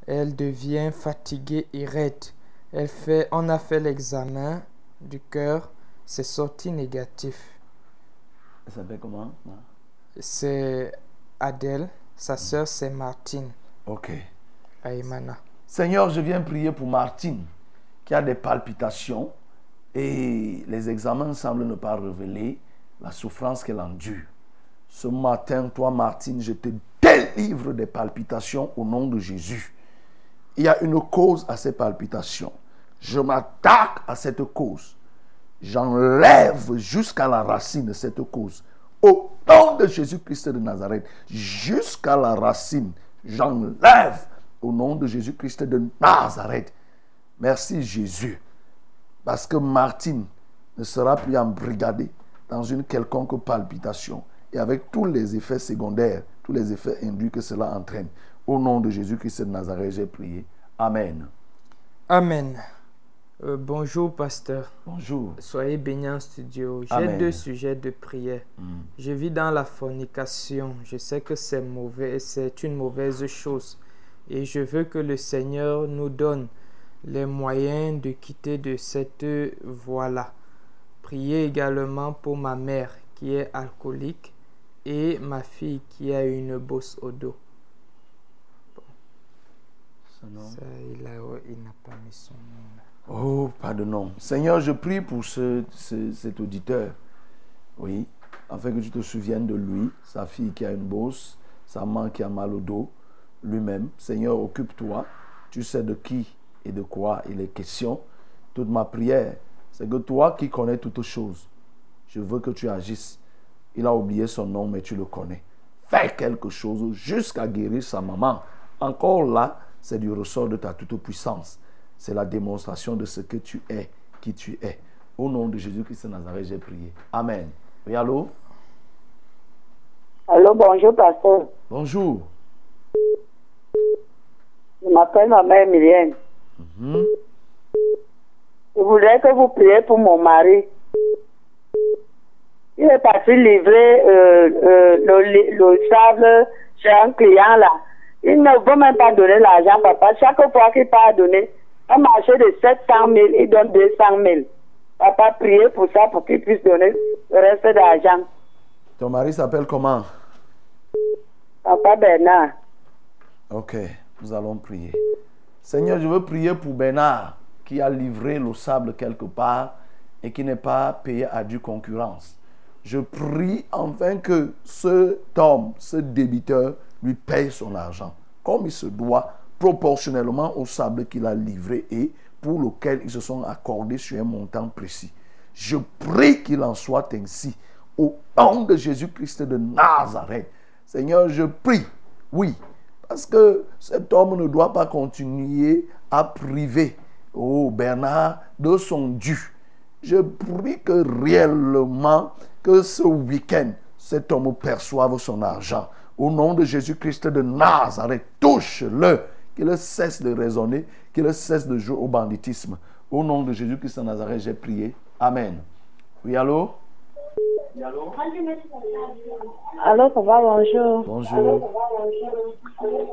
elle devient fatiguée et raide. Elle fait, on a fait l'examen du cœur, c'est sorti négatif. Elle s'appelle comment? C'est Adèle, sa sœur c'est Martine. Ok. Aïmana. Seigneur, je viens prier pour Martine qui a des palpitations et les examens semblent ne pas révéler la souffrance qu'elle endure. Ce matin, toi, Martine, je te délivre des palpitations au nom de Jésus. Il y a une cause à ces palpitations. Je m'attaque à cette cause. J'enlève jusqu'à la racine cette cause. Au nom de Jésus-Christ de Nazareth, jusqu'à la racine, j'enlève au nom de Jésus-Christ de Nazareth. Merci Jésus. Parce que Martine ne sera plus embrigadée dans une quelconque palpitation et avec tous les effets secondaires, tous les effets induits que cela entraîne. Au nom de Jésus-Christ de Nazareth, j'ai prié. Amen. Amen. Euh, bonjour, pasteur. Bonjour. Soyez bénis en studio. J'ai deux sujets de prière. Mm. Je vis dans la fornication. Je sais que c'est mauvais, c'est une mauvaise chose. Et je veux que le Seigneur nous donne les moyens de quitter de cette voie-là. Priez également pour ma mère qui est alcoolique et ma fille qui a une bosse au dos. Il a- il n'a pas mis son nom. Oh, pardon. Seigneur, je prie pour ce, ce- cet auditeur. Oui, afin que tu te souviennes de lui, sa fille qui a une bosse, sa maman qui a mal au dos, lui-même. Seigneur, occupe-toi. Tu sais de qui et de quoi il est question. Toute ma prière, c'est que toi qui connais toutes choses, je veux que tu agisses. Il a oublié son nom, mais tu le connais. Fais quelque chose jusqu'à guérir sa maman. Encore là, c'est du ressort de ta toute-puissance. C'est la démonstration de ce que tu es, qui tu es. Au nom de Jésus-Christ de Nazareth, j'ai prié. Amen. Oui, allô? Allô, bonjour, pasteur. Bonjour. Je m'appelle ma mère. Mhm. Je voudrais que vous priez pour mon mari. Il est parti livrer euh, euh, le sable chez un client là. Il ne veut même pas donner l'argent, papa. Chaque fois qu'il part donner un marché de 700 000, il donne 200 000. Papa, priez pour ça, pour qu'il puisse donner le reste d'argent. Ton mari s'appelle comment? Papa Bernard. Ok, nous allons prier. Seigneur, je veux prier pour Bernard qui a livré le sable quelque part et qui n'est pas payé à due concurrence. Je prie enfin que cet homme, ce débiteur, lui paye son argent comme il se doit, proportionnellement au sable qu'il a livré et pour lequel ils se sont accordés sur un montant précis. Je prie qu'il en soit ainsi. Au nom de Jésus-Christ de Nazareth. Seigneur, je prie, oui, parce que cet homme ne doit pas continuer à priver, oh Bernard, de son dû. Je prie que réellement, que ce week-end, cet homme perçoive son argent. Au nom de Jésus-Christ de Nazareth, touche-le, qu'il cesse de raisonner, qu'il cesse de jouer au banditisme. Au nom de Jésus-Christ de Nazareth, j'ai prié. Amen. Oui, allô? Allô, papa, bonjour. Bonjour.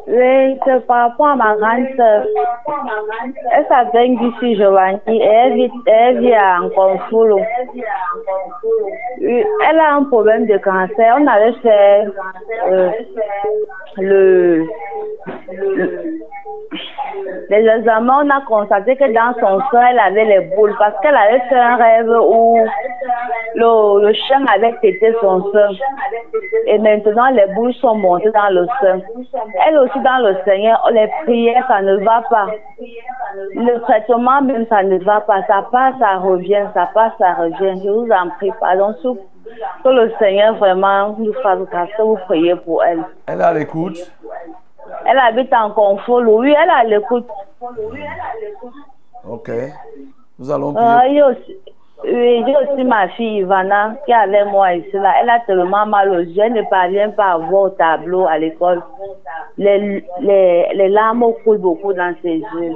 Oui, c'est par rapport à ma grande sœur. Elle s'appelle Gissi Giovanni et elle vit, elle vit à Nkonfulu. Oui, Elle a un problème de cancer. On avait fait euh, le, le- les examens, on a constaté que dans son sang, elle avait les boules parce qu'elle avait fait un rêve où le, le chien avait pété son sein. Et maintenant, les boules sont montées dans le sein. Elle aussi dans le Seigneur, les prières, ça ne va pas. le traitement même, ça ne va pas. Ça passe, ça revient, ça passe, ça revient. Je vous en prie, pardon. Que le Seigneur vraiment nous fasse grâce, vous priez pour elle. Elle à l'écoute. Elle habite en confort, oui, elle à l'écoute. Ok. Nous allons Euh, prier. a aussi, oui, j'ai aussi ma fille Ivana qui est avec moi ici. Là. Elle a tellement mal aux yeux, elle ne parvient pas à voir au tableau à l'école. Les, les, les larmes coulent beaucoup dans ses yeux.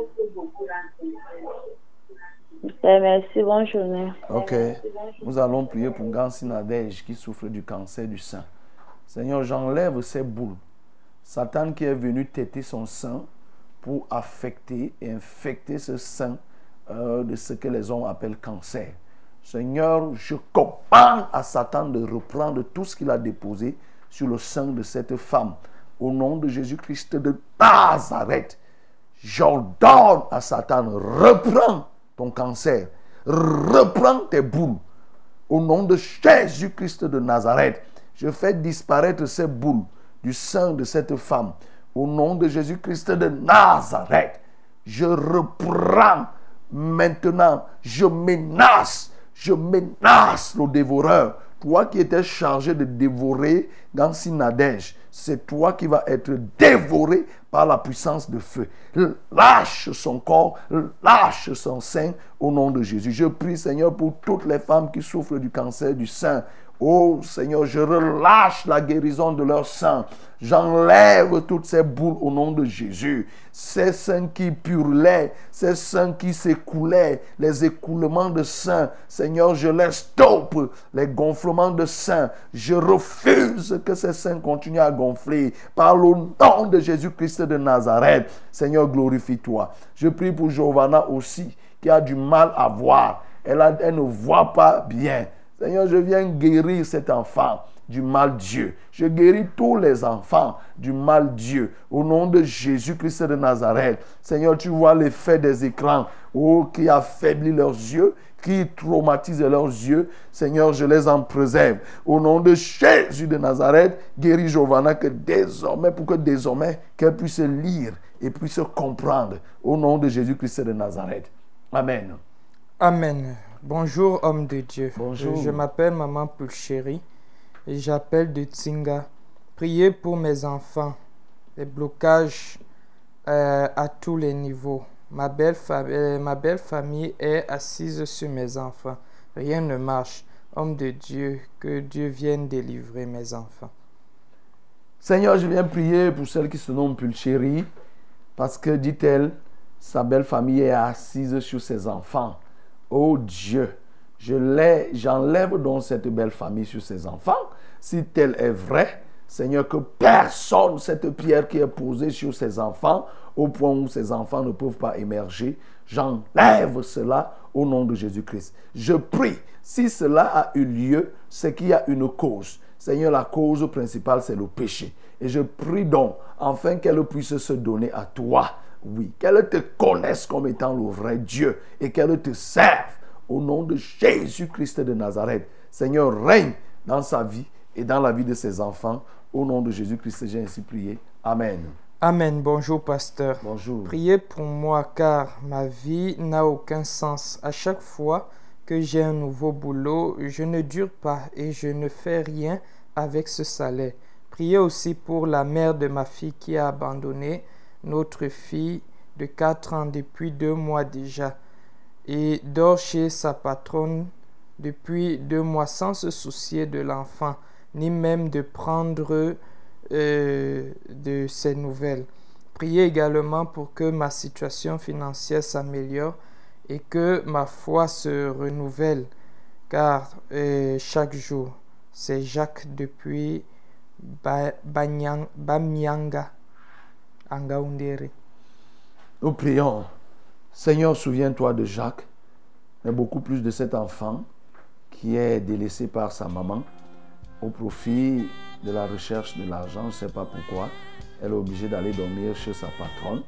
Ok, merci, bonne journée. Ok. Nous allons prier pour Gansi Nadège qui souffre du cancer du sein. Seigneur, j'enlève ces boules. Satan qui est venu têter son sein pour affecter et infecter ce sein euh, de ce que les hommes appellent cancer. Seigneur, je commande à Satan de reprendre tout ce qu'il a déposé sur le sein de cette femme. Au nom de Jésus-Christ de Nazareth, j'ordonne à Satan, reprends ton cancer, reprends tes boules. Au nom de Jésus-Christ de Nazareth, je fais disparaître ces boules du sein de cette femme. Au nom de Jésus-Christ de Nazareth, je reprends maintenant, je menace, je menace le dévoreur. Toi qui étais chargé de dévorer Gansi Nadège, c'est toi qui vas être dévoré par la puissance de feu. Lâche son corps, lâche son sein au nom de Jésus. Je prie Seigneur pour toutes les femmes qui souffrent du cancer du sein. Oh Seigneur, je relâche la guérison de leur sang. J'enlève toutes ces boules au nom de Jésus. Ces seins qui purlaient, ces seins qui s'écoulaient, les écoulements de sang. Seigneur, je les stoppe. Les gonflements de sang. Je refuse que ces seins continuent à gonfler. Par le nom de Jésus-Christ de Nazareth. Seigneur, glorifie-toi. Je prie pour Giovanna aussi, qui a du mal à voir. Elle, ne voit pas bien. Seigneur, je viens guérir cet enfant du mal Dieu. Je guéris tous les enfants du mal Dieu. Au nom de Jésus-Christ de Nazareth. Seigneur, tu vois l'effet des écrans oh, qui affaiblit leurs yeux, qui traumatise leurs yeux. Seigneur, je les en préserve. Au nom de Jésus de Nazareth, guéris Giovanna que désormais, pour que désormais, qu'elle puisse lire et puisse comprendre. Au nom de Jésus-Christ de Nazareth. Amen. Amen. Bonjour, homme de Dieu. Bonjour. Je m'appelle Maman Pulchéri et j'appelle de Tsinga. Priez pour mes enfants. Les blocages euh, à tous les niveaux. Ma belle, fa- euh, ma belle famille est assise sur mes enfants. Rien ne marche. Homme de Dieu, que Dieu vienne délivrer mes enfants. Seigneur, je viens prier pour celle qui se nomme Pulchérie, parce que, dit-elle, sa belle famille est assise sur ses enfants. Oh Dieu, j'enlève donc cette belle famille sur ses enfants. Si tel est vrai, Seigneur, que personne, cette pierre qui est posée sur ses enfants, au point où ses enfants ne peuvent pas émerger, j'enlève cela au nom de Jésus-Christ. Je prie, si cela a eu lieu, c'est qu'il y a une cause. Seigneur, la cause principale, c'est le péché. Et je prie donc, afin qu'elle puisse se donner à toi. Oui, qu'elle te connaisse comme étant le vrai Dieu et qu'elle te serve au nom de Jésus-Christ de Nazareth. Seigneur, règne dans sa vie et dans la vie de ses enfants. Au nom de Jésus-Christ, j'ai ainsi prié. Amen. Amen. Bonjour, pasteur. Bonjour. Priez pour moi car ma vie n'a aucun sens. À chaque fois que j'ai un nouveau boulot, je ne dure pas et je ne fais rien avec ce salaire. Priez aussi pour la mère de ma fille qui a abandonné notre fille de 4 ans depuis deux mois déjà et dort chez sa patronne depuis deux mois sans se soucier de l'enfant, ni même de prendre euh, de ses nouvelles. Priez également pour que ma situation financière s'améliore et que ma foi se renouvelle, car euh, chaque jour, c'est Jacques depuis Ba- Nous prions. Seigneur, souviens-toi de Jacques, mais beaucoup plus de cet enfant qui est délaissé par sa maman au profit de la recherche de l'argent. Je ne sais pas pourquoi. Elle est obligée d'aller dormir chez sa patronne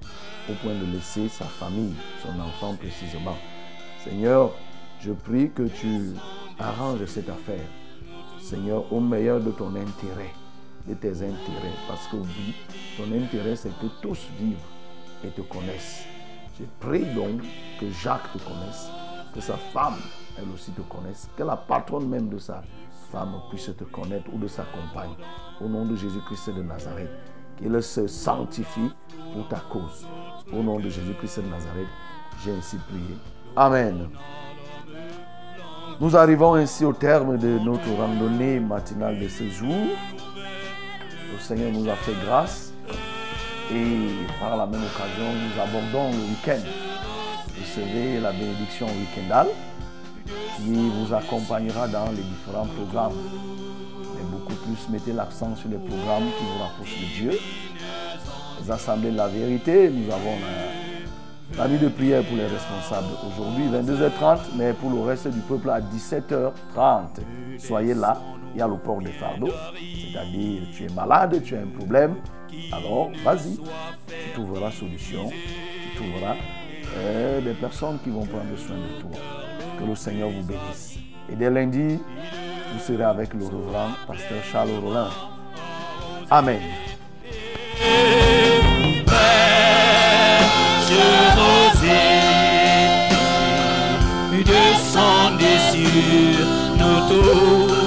au point de laisser sa famille, son enfant précisément. Seigneur, je prie que tu arranges cette affaire. Seigneur, au meilleur de ton intérêt, de tes intérêts. Parce que ton intérêt, c'est que tous vivent et te connaissent. Je prie donc que Jacques te connaisse, que sa femme, elle aussi te connaisse, que la patronne même de sa femme puisse te connaître ou de sa compagne. Au nom de Jésus-Christ de Nazareth, qu'il se sanctifie pour ta cause. Au nom de Jésus-Christ de Nazareth, j'ai ainsi prié. Amen. Nous arrivons ainsi au terme de notre randonnée matinale de ce jour. Le Seigneur nous a fait grâce et par la même occasion, nous abordons le week-end. Recevez la bénédiction week-endale qui vous accompagnera dans les différents programmes. Mais beaucoup plus, mettez l'accent sur les programmes qui vous rapprochent de Dieu. Les assemblées de la vérité, nous avons la, la nuit de prière pour les responsables aujourd'hui, 22h30, mais pour le reste du peuple à 17h30. Soyez là, il y a le port des fardeaux, c'est-à-dire tu es malade, tu as un problème, alors vas-y, tu trouveras solution, tu trouveras euh, des personnes qui vont prendre soin de toi. Que le Seigneur vous bénisse. Et dès lundi, vous serez avec le reverend pasteur Charles Rollin. Amen. Sur.